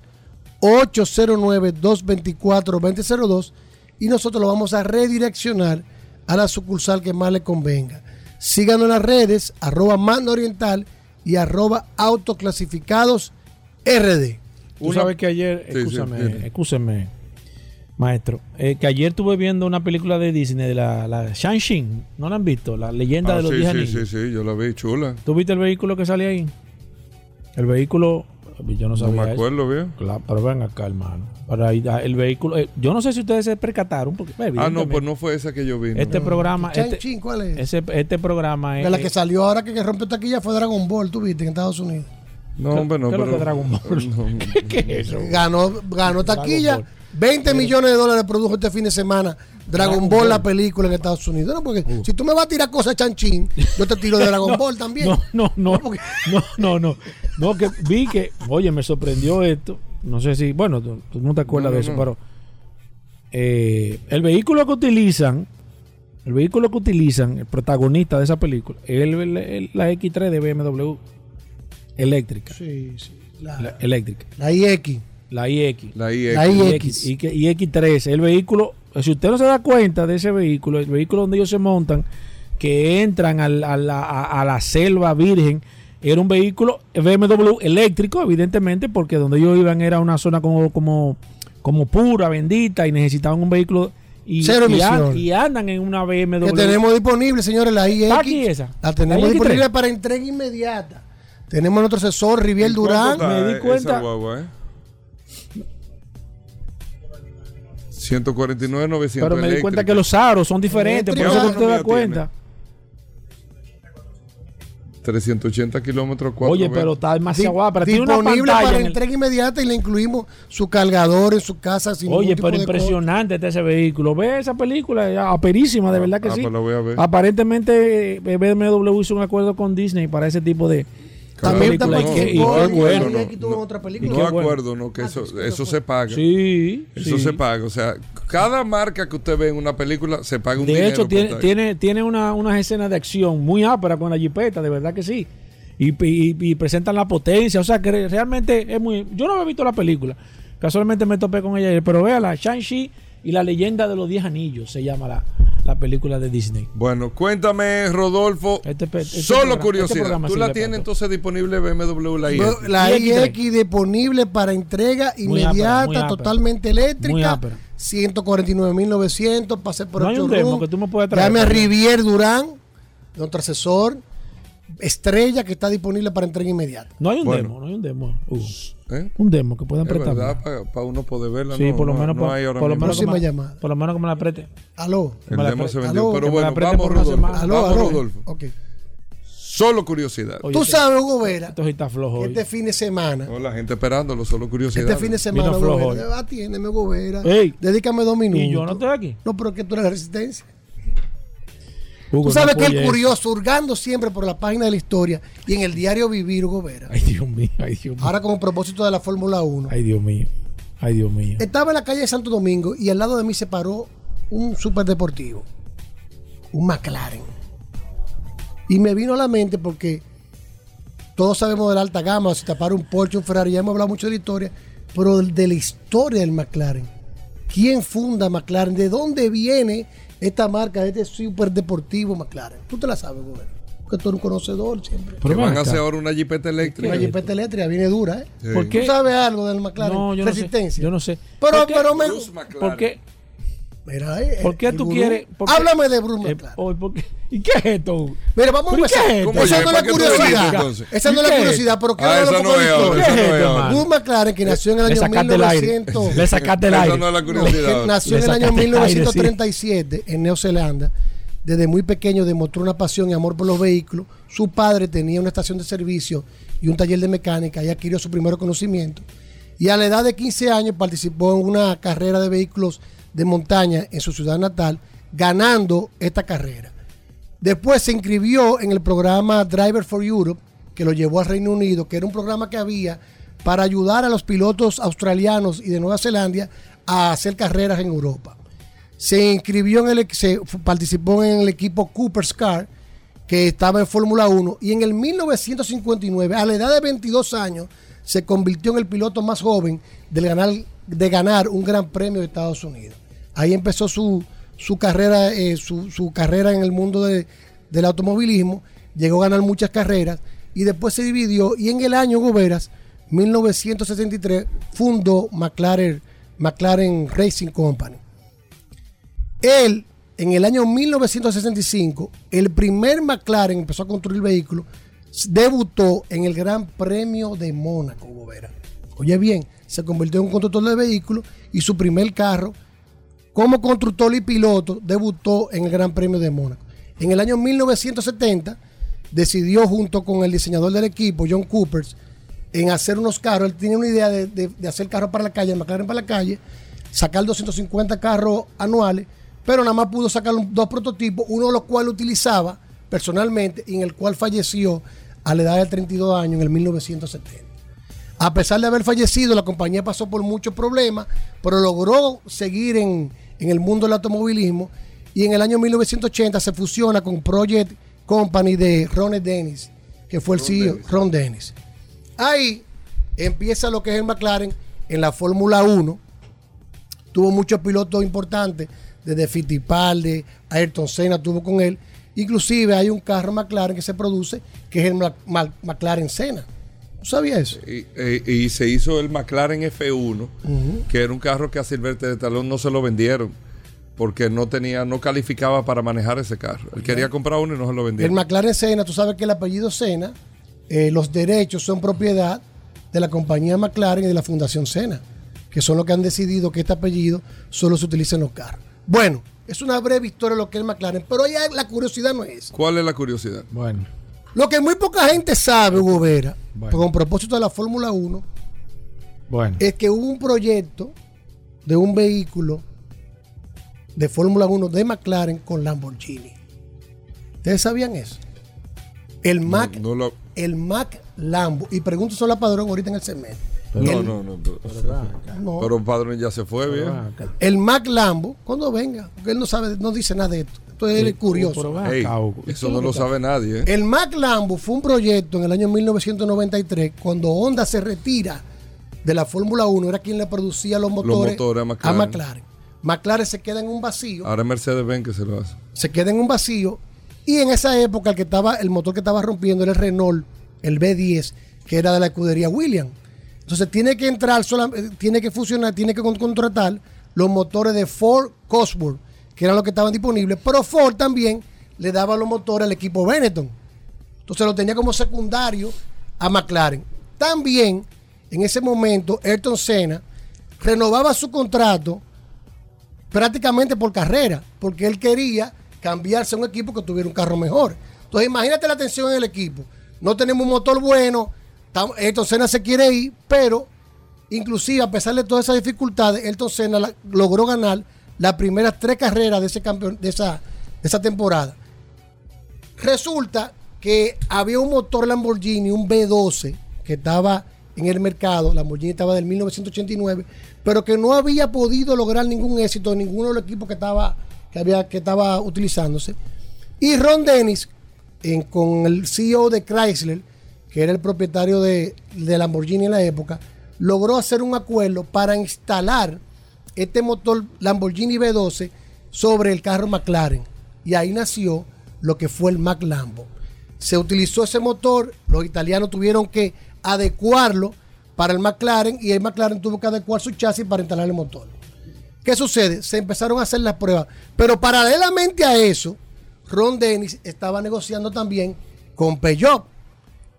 809 224 2002 y nosotros lo vamos a redireccionar a la sucursal que más le convenga. Síganos en las redes, arroba Mando Oriental y arroba autoclasificados RD. Tú sabes que ayer, Sí, sí, escúchame, escúchame, maestro, eh, que ayer estuve viendo una película de Disney de la, la Shang-Chi, ¿no la han visto? La leyenda ah, de los sí, 10 sí, sí, sí, yo la vi chula. ¿Tú viste el vehículo que sale ahí? El vehículo, yo no No sabía me eso. acuerdo bien. Claro, pero ven acá, hermano. Para ahí, ah, el vehículo, eh, yo no sé si ustedes se percataron, porque eh, Ah, no, pues no fue esa que yo vi. no. Este programa, este, ¿cuál es? ese- este programa es De la que salió ahora que, que rompió taquilla fue Dragon Ball, tú viste, en Estados Unidos. No, hombre, no, ¿Qué es lo pero- que Dragon Ball? <laughs> no. <laughs> ¿Qué es eso? Ganó, ganó taquilla. Ball. 20 millones de dólares produjo este fin de semana Dragon Ball, Ball. la película en Estados Unidos. No, porque si tú me vas a tirar cosas de chanchín, yo te tiro de Dragon No, Ball también. No, no, no. No, no, no. No, que vi que, oye, me sorprendió esto. No sé si, bueno, tú, tú no te acuerdas de eso, no. pero eh, el vehículo que utilizan, el vehículo que utilizan, el protagonista de esa película, es el- el- el- la X3 de BMW eléctrica. Sí, sí. La, La eléctrica. la IX. La iX. La IX. La IX. Y, y X3, el vehículo, si usted no se da cuenta de ese vehículo, el vehículo donde ellos se montan, que entran al- a, la, a- a la selva virgen, era un vehículo BMW eléctrico, evidentemente, porque donde ellos iban era una zona como, como, como pura, bendita, y necesitaban un vehículo. Y, Cero y an- y andan en una BMW. Que tenemos disponible, señores, la IX. ¿Está aquí esa? La tenemos ¿La IX3? disponible para entrega inmediata. Tenemos nuestro asesor Riviel Durán. Me di cuenta- Esa guagua, ¿eh? 149, 900 Pero me di cuenta que los aros son diferentes, por eso ¿Qué que usted da autonomía tiene? cuenta. 380 kilómetros, 4 Oye, pero está demasiado guapa. Pero tiene una disponible pantalla para en el- entrega inmediata y le incluimos su cargador en su casa. Sin Oye, ningún tipo pero de impresionante está ese vehículo. Ve esa película, aperísima, de verdad que ah, sí. pues la voy a ver. Aparentemente eh, BMW hizo un acuerdo con Disney para ese tipo de También está qué- y qué en- bueno. No Qué bueno. acuerdo, ¿no? Que eso, eso se paga. Sí, Eso sí. se paga. O sea, cada marca que usted ve en una película se paga un De dinero. hecho, por tiene, tiene, tiene una, unas escenas de acción muy áperas con la jipeta, de verdad que sí. Y, y- y presentan la potencia. O sea, que re- realmente es muy. Yo no había visto la película. Casualmente me topé con ella ayer. Pero véala, Shang-Chi y la leyenda de los 10 anillos se llama la, la película de Disney. Bueno, cuéntame, Rodolfo. Este este solo programa- curiosidad. este ¿Tú la tienes entonces disponible BMW la IX? La IX3. IX disponible para entrega Muy inmediata, ápera, muy ápera. totalmente Muy eléctrica. ápera. 149.900, pase por No hay el un demo que tú me puedas traer. Llame a Rivier Durán, nuestro asesor, estrella que está disponible para entrega inmediata. No hay un Bueno. demo, no hay un demo. ¿Eh? Un demo que puedan Es prestar. verdad, para uno poder verla. Sí, no, por lo no- menos, no pa- hay ahora por, lo menos que me- llamada. por lo menos que me la preste. Aló. El demo se aló, vendió. que Pero bueno, vamos, Rodolfo. Aló, Vamos, aló. Rodolfo. Ok. Solo curiosidad. Oye, Tú este- sabes, Hugo Vera, Esto está flojo. que hoy. este fin de semana, No, la gente esperándolo, solo curiosidad. este fin de semana, Hugo flojo Vera, atiéndeme, Hugo Vera. Ey. Dedícame dos minutos. Y yo no estoy aquí. No, pero que tú eres la resistencia. Hugo, Tú sabes no que el apoye curioso, hurgando siempre por la página de la historia y en el diario Vivir, Hugo Vera. Ay, Dios mío, ay, Dios mío. Ahora como propósito de la Fórmula 1. Ay, Dios mío. Ay, Dios mío. Estaba en la calle de Santo Domingo y al lado de mí se paró un superdeportivo, un McLaren. Y me vino a la mente porque todos sabemos de la alta gama, si te para un Porsche, un Ferrari, ya hemos hablado mucho de la historia, pero de la historia del McLaren. ¿Quién funda McLaren? ¿De dónde viene esta marca, este superdeportivo McLaren? Tú te la sabes, güey. Porque tú eres un conocedor siempre. Que Pero van a hacer ahora una jipeta eléctrica. Una jipeta eléctrica viene dura, ¿eh? Sí. ¿Por qué? ¿Tú sabes algo del McLaren? No, yo no sé. Resistencia. Yo no sé. Pero, ¿Por qué? pero me. ¿Por qué? Mira, eh, ¿Por qué el tú gurú. quieres? por qué- Háblame de Bruce Eh. ¿Y qué es esto? Mira, vamos a ¿Pero y qué empezar. es Esa oye, no es ¿para la dices curiosidad. entonces? Esa no ¿Y es la curiosidad, pero Ah, quiero hablar McLaren, que nació en el año sacaste el aire. 1900. <laughs> Le sacaste el aire. nació en el año sacaste el aire, sí. 1937 en Neozelanda. Desde muy pequeño demostró una pasión y amor por los vehículos. Su padre tenía una estación de servicio y un taller de mecánica y adquirió su primer conocimiento. Y a la edad de 15 años participó en una carrera de vehículos de montaña en su ciudad natal, ganando esta carrera. Después se inscribió en el programa Driver for Europe, que lo llevó al Reino Unido, que era un programa que había para ayudar a los pilotos australianos y de Nueva Zelanda a hacer carreras en Europa. Se inscribió en el, se participó en el equipo Cooper's Car, que estaba en Fórmula 1, y en el 1959, a la edad de 22 años, se convirtió en el piloto más joven ganar, de ganar un gran premio de Estados Unidos. Ahí empezó su, su carrera, eh, su, su carrera en el mundo de- del automovilismo, llegó a ganar muchas carreras y después se dividió y en el año Goberas, 1963, fundó McLaren, McLaren Racing Company. Él, en el año 1965, el primer McLaren empezó a construir vehículos, debutó en el Gran Premio de Mónaco, Gobera. Oye bien, se convirtió en un constructor de vehículos y su primer carro, como constructor y piloto, debutó en el Gran Premio de Mónaco. En el año 1970, decidió junto con el diseñador del equipo, John Coopers, en hacer unos carros. Él tenía una idea de, de- hacer carros para la calle, el McLaren para la calle. sacar 250 carros anuales, pero nada más pudo sacar dos prototipos, uno de los cuales utilizaba personalmente y en el cual falleció a la edad de 32 años en el 1970. A pesar de haber fallecido, la compañía pasó por muchos problemas, pero logró seguir en, en el mundo del automovilismo y en el año 1980 se fusiona con Project Company de Ron Dennis, que fue el CEO, Ron Dennis. Ahí empieza lo que es el McLaren en la Fórmula 1. Tuvo muchos pilotos importantes, desde Fittipaldi, Ayrton Senna tuvo con él. Inclusive hay un carro McLaren que se produce, que es el McLaren Senna. ¿Tú sabías eso? Y, eh, y se hizo el McLaren F1, Ujú. que era un carro que a Silvestre de Talón no se lo vendieron porque no tenía, no calificaba para manejar ese carro. Él quería comprar uno y no se lo El vendieron. McLaren Senna, tú sabes que el apellido Senna, eh, los derechos son propiedad de la compañía McLaren y de la Fundación Senna, que son los que han decidido que este apellido solo se utiliza en los carros. Bueno, es una breve historia de lo que es el McLaren, pero ya la curiosidad no es. ¿Cuál es la curiosidad? Bueno. Lo que muy poca gente sabe, Hugo Vera, con propósito de la Fórmula 1, Bueno. es que hubo un proyecto de un vehículo de Fórmula 1 de McLaren con Lamborghini. ¿Ustedes sabían eso? El Mac, No lo- el Mac Lambo. Y pregunto solo a Padrón ahorita en el segmento. no, el, no, no, pero, No. pero Padrón ya se fue bien. el Mac Lambo, cuando venga, porque él no sabe, no dice nada de esto. Es Sí, curioso. eso no lo sabe nadie, ¿eh? El Mac Lambo fue un proyecto en el año 1993, cuando Honda se retira de la Fórmula 1, era quien le producía los motores, motores a McLaren. McLaren. McLaren se queda en un vacío, Ahora es Mercedes-Benz que se lo hace. se queda en un vacío, y en esa época el que estaba, el motor que estaba rompiendo era el Renault, el B10, que era de la escudería Williams. Entonces tiene que entrar, eh, tiene que fusionar, tiene que con- contratar los motores de Ford Cosworth, que eran los que estaban disponibles, pero Ford también le daba los motores al equipo Benetton. Entonces lo tenía como secundario a McLaren. También en ese momento Ayrton Senna renovaba su contrato prácticamente por carrera, porque él quería cambiarse a un equipo que tuviera un carro mejor. Entonces imagínate la tensión en el equipo. No tenemos un motor bueno, Ayrton Senna se quiere ir, pero inclusive a pesar de todas esas dificultades, Ayrton Senna logró ganar las primeras tres carreras de, ese campeón, de, esa, esa temporada. Resulta que había un motor Lamborghini, un B12, que estaba en el mercado, Lamborghini estaba del 1989, pero que no había podido lograr ningún éxito en ninguno de los equipos que estaba, que había, que estaba utilizándose. Y Ron Dennis, en- con el CEO de Chrysler, que era el propietario de, de Lamborghini en la época, logró hacer un acuerdo para instalar este motor Lamborghini B12 sobre el carro McLaren. Y ahí nació lo que fue el Mac Lambo. Se utilizó ese motor, los italianos tuvieron que adecuarlo para el McLaren y el McLaren tuvo que adecuar su chasis para instalar el motor. ¿Qué sucede? Se empezaron a hacer las pruebas. Pero paralelamente a eso, Ron Dennis estaba negociando también con Peugeot.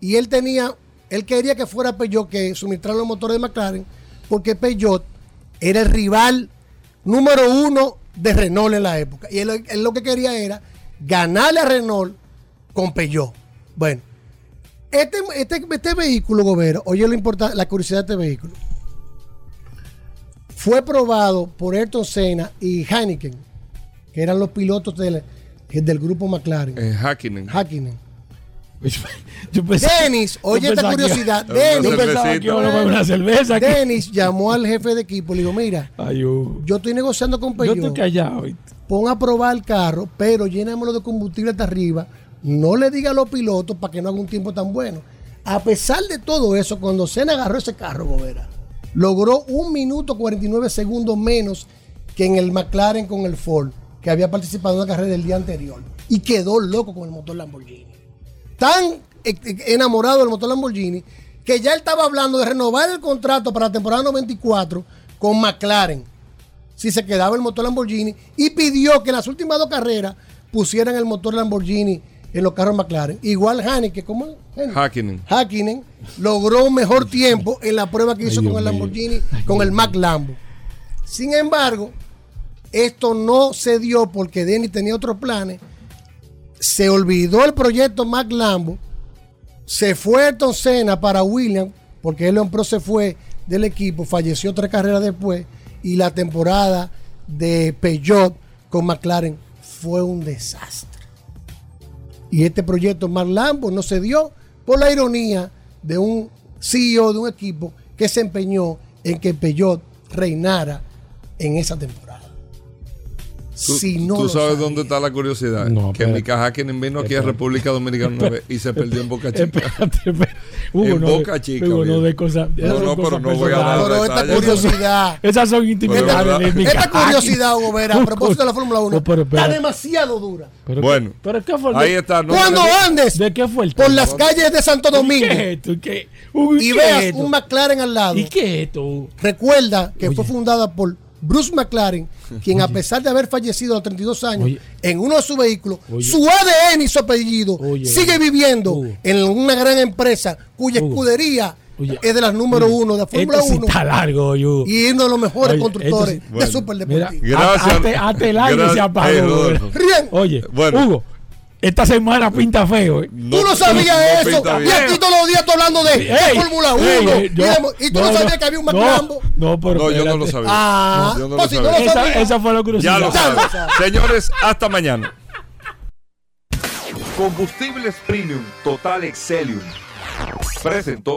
Y él tenía, él quería que fuera Peugeot que suministrara los motores de McLaren, porque Peugeot era el rival número uno de Renault en la época. Y él, él lo que quería era ganarle a Renault con Peugeot. Bueno, este, este, este vehículo, Gobero, oye lo importante, la curiosidad de este vehículo. Fue probado por Ayrton Senna y Heineken, que eran los pilotos del, del grupo McLaren. En Hackinen. Hakkinen. <laughs> yo oye esta curiosidad. Yo beber una cerveza aquí. Dennis llamó al jefe de equipo y le dijo, mira, Ay, yo estoy negociando con Yo Peugeot. estoy callado. Pon a probar el carro, pero llénamelo de combustible hasta arriba. No le diga a los pilotos para que no haga un tiempo tan bueno. A pesar de todo eso, cuando Senna agarró ese carro, logró un minuto 49 segundos menos que en el McLaren con el Ford, que había participado en la carrera del día anterior. Y quedó loco con el motor Lamborghini. Tan eh, eh, enamorado del motor Lamborghini que ya él estaba hablando de renovar el contrato para la temporada 94 con McLaren si se quedaba el motor Lamborghini y pidió que en las últimas dos carreras pusieran el motor Lamborghini en los carros McLaren. Igual Haneke, ¿cómo es? Hackinen. Hakkinen logró un mejor tiempo en la prueba que hizo Ay, con el. Lamborghini, con el Mac Lambo. Sin embargo, esto no se dio porque Denny tenía otros planes. Se olvidó el proyecto Mac Lambo. Se fue Ayrton para Williams, porque Leon Pro se fue del equipo, falleció tres carreras después. y la temporada de Peugeot con McLaren fue un desastre. Y este proyecto Mark Lambo no se dio por la ironía de un CEO de un equipo que se empeñó en que Peugeot reinara en esa temporada. Tú, si no tú sabes dónde está la curiosidad. No, que espera. Mika Hakkinen vino aquí a. República Dominicana una vez y se perdió en Boca Chica. Espérate, espérate. Hugo, en no Boca Chica. Hugo, no de cosas- No, no, pero no voy a dar Pero esta curiosidad. Esas son intimidades de mi Esta curiosidad, Hugo Vera, a propósito de la Fórmula 1, No, pero está demasiado dura. Pero Bueno, pero qué fue el- ahí está. No Cuando andes ¿De qué fue el por las calles de Santo Domingo ¿Qué es esto? ¿Y qué? Hugo, y qué veas es esto? un McLaren al lado, ¿Y qué es esto? Recuerda que fue fundada por Bruce McLaren, <laughs> quien a pesar de haber fallecido a los 32 años Oye. en uno de sus vehículos, Oye. su ADN y su apellido Oye. sigue viviendo Hugo. en una gran empresa cuya Hugo. escudería Oye. es de las número Oye. uno de la Fórmula Esto sí 1 está largo, Hugo. y uno de los mejores Oye, constructores sí- de Bueno. superdeportivo. Gracias. Hazte el aire se apagó. Ey, Hugo. Rodolfo. Bien. Oye, Bueno. Hugo, esta semana pinta feo. ¿eh? Tú no sabías no eso. y aquí todos los días tú hablando de, Fórmula 1. ey, ey, y, yo- de- y tú no, sabías que había un McLambo. No, no, pero No, yo no lo sabía. Ah, yo no pues lo si no lo sabía. Esa, esa fue la curiosidad. Ya lo sabes. Señores, hasta mañana. Combustibles Premium Total Excelium presentó